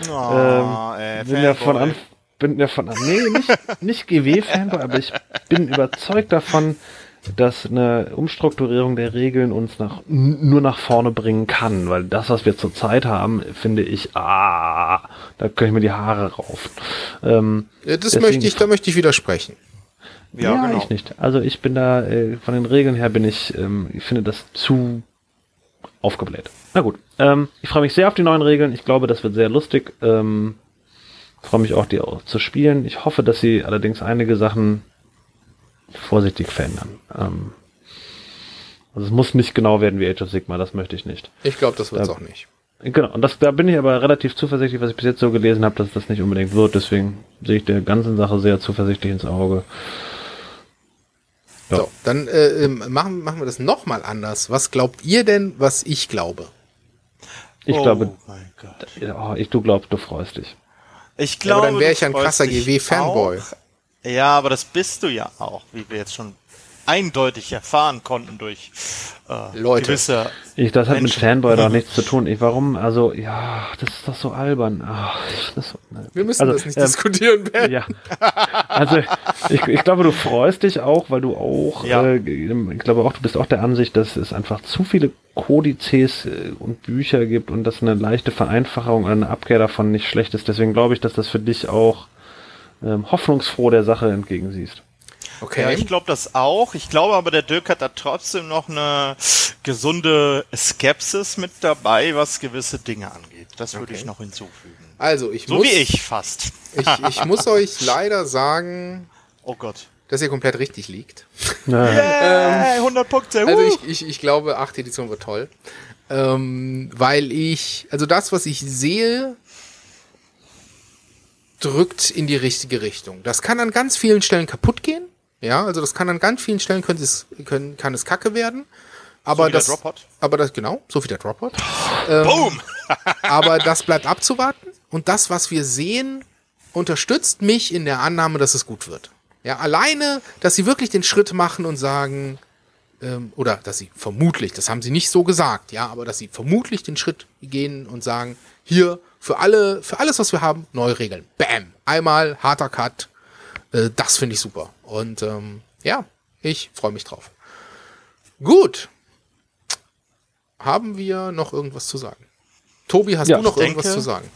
Oh, ähm, ey, bin, ja von an, bin ja von an, nee, nicht, nicht GW-Fanboy, aber ich bin überzeugt davon, dass eine Umstrukturierung der Regeln uns nach, nur nach vorne bringen kann, weil das, was wir zurzeit haben, finde ich, ah, da könnte ich mir die Haare raufen. Ähm, ja, das möchte ich, da möchte ich widersprechen. Ja, ja genau. ich nicht. Also ich bin da, äh, von den Regeln her bin ich, ähm, ich finde das zu aufgebläht. Na gut, ähm, ich freue mich sehr auf die neuen Regeln. Ich glaube, das wird sehr lustig. Ähm, freue mich auch, die auch zu spielen. Ich hoffe, dass sie allerdings einige Sachen vorsichtig verändern. Ähm, also es muss nicht genau werden wie Age of Sigma, das möchte ich nicht. Ich glaube, das wird es auch nicht. Genau, und das, da bin ich aber relativ zuversichtlich, was ich bis jetzt so gelesen habe, dass das nicht unbedingt wird. Deswegen sehe ich der ganzen Sache sehr zuversichtlich ins Auge. Ja. So, dann äh, ähm, machen, machen wir das nochmal anders. Was glaubt ihr denn, was ich glaube? Ich oh glaube, oh, ich, du glaubst, du freust dich. Ich glaube, ja, dann wäre ich ein krasser GW-Fanboy. Ja, aber das bist du ja auch, wie wir jetzt schon eindeutig erfahren konnten durch äh, Leute. gewisse ich, Das hat Menschen. mit Fanboy doch nichts zu tun. Ich, warum? Also, ja, das ist doch so albern. Ach, das, ne. Wir müssen also, das nicht ähm, diskutieren, Ben. Ja. Also, ich, ich glaube, du freust dich auch, weil du auch, ja. äh, ich glaube auch, du bist auch der Ansicht, dass es einfach zu viele Kodizes äh, und Bücher gibt und dass eine leichte Vereinfachung oder eine Abkehr davon nicht schlecht ist. Deswegen glaube ich, dass das für dich auch ähm, hoffnungsfroh der Sache entgegensiehst. Okay. Ja, ich glaube das auch. Ich glaube aber, der Dirk hat da trotzdem noch eine gesunde Skepsis mit dabei, was gewisse Dinge angeht. Das würde okay. ich noch hinzufügen. Also, ich so muss. So wie ich fast. Ich, ich muss euch leider sagen. Oh Gott. Dass ihr komplett richtig liegt. Yeah, 100 Punkte. Also ich, ich, ich glaube, 8 Edition wird toll. Ähm, weil ich, also das, was ich sehe, drückt in die richtige Richtung. Das kann an ganz vielen Stellen kaputt gehen. Ja, also das kann an ganz vielen Stellen können es, können, kann es kacke werden. Aber so das, aber das, genau, so wie der Drophot. Ähm, Boom! aber das bleibt abzuwarten. Und das, was wir sehen, unterstützt mich in der Annahme, dass es gut wird. Ja, alleine, dass sie wirklich den Schritt machen und sagen, ähm, oder dass sie vermutlich, das haben sie nicht so gesagt, ja, aber dass sie vermutlich den Schritt gehen und sagen, hier für alle, für alles, was wir haben, neue Regeln. Bam! Einmal harter Cut. Äh, das finde ich super. Und ähm, ja, ich freue mich drauf. Gut. Haben wir noch irgendwas zu sagen? Tobi, hast ja, du noch irgendwas denke, zu sagen?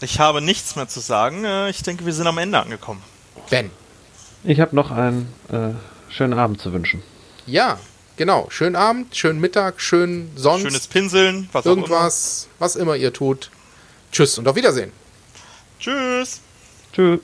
Ich habe nichts mehr zu sagen. Äh, ich denke, wir sind am Ende angekommen. Ben. Ich habe noch einen äh, schönen Abend zu wünschen. Ja, genau. Schönen Abend, schönen Mittag, schönen sonst. Schönes Pinseln, was irgendwas, immer. was immer ihr tut. Tschüss und auf Wiedersehen. Tschüss. Tschüss.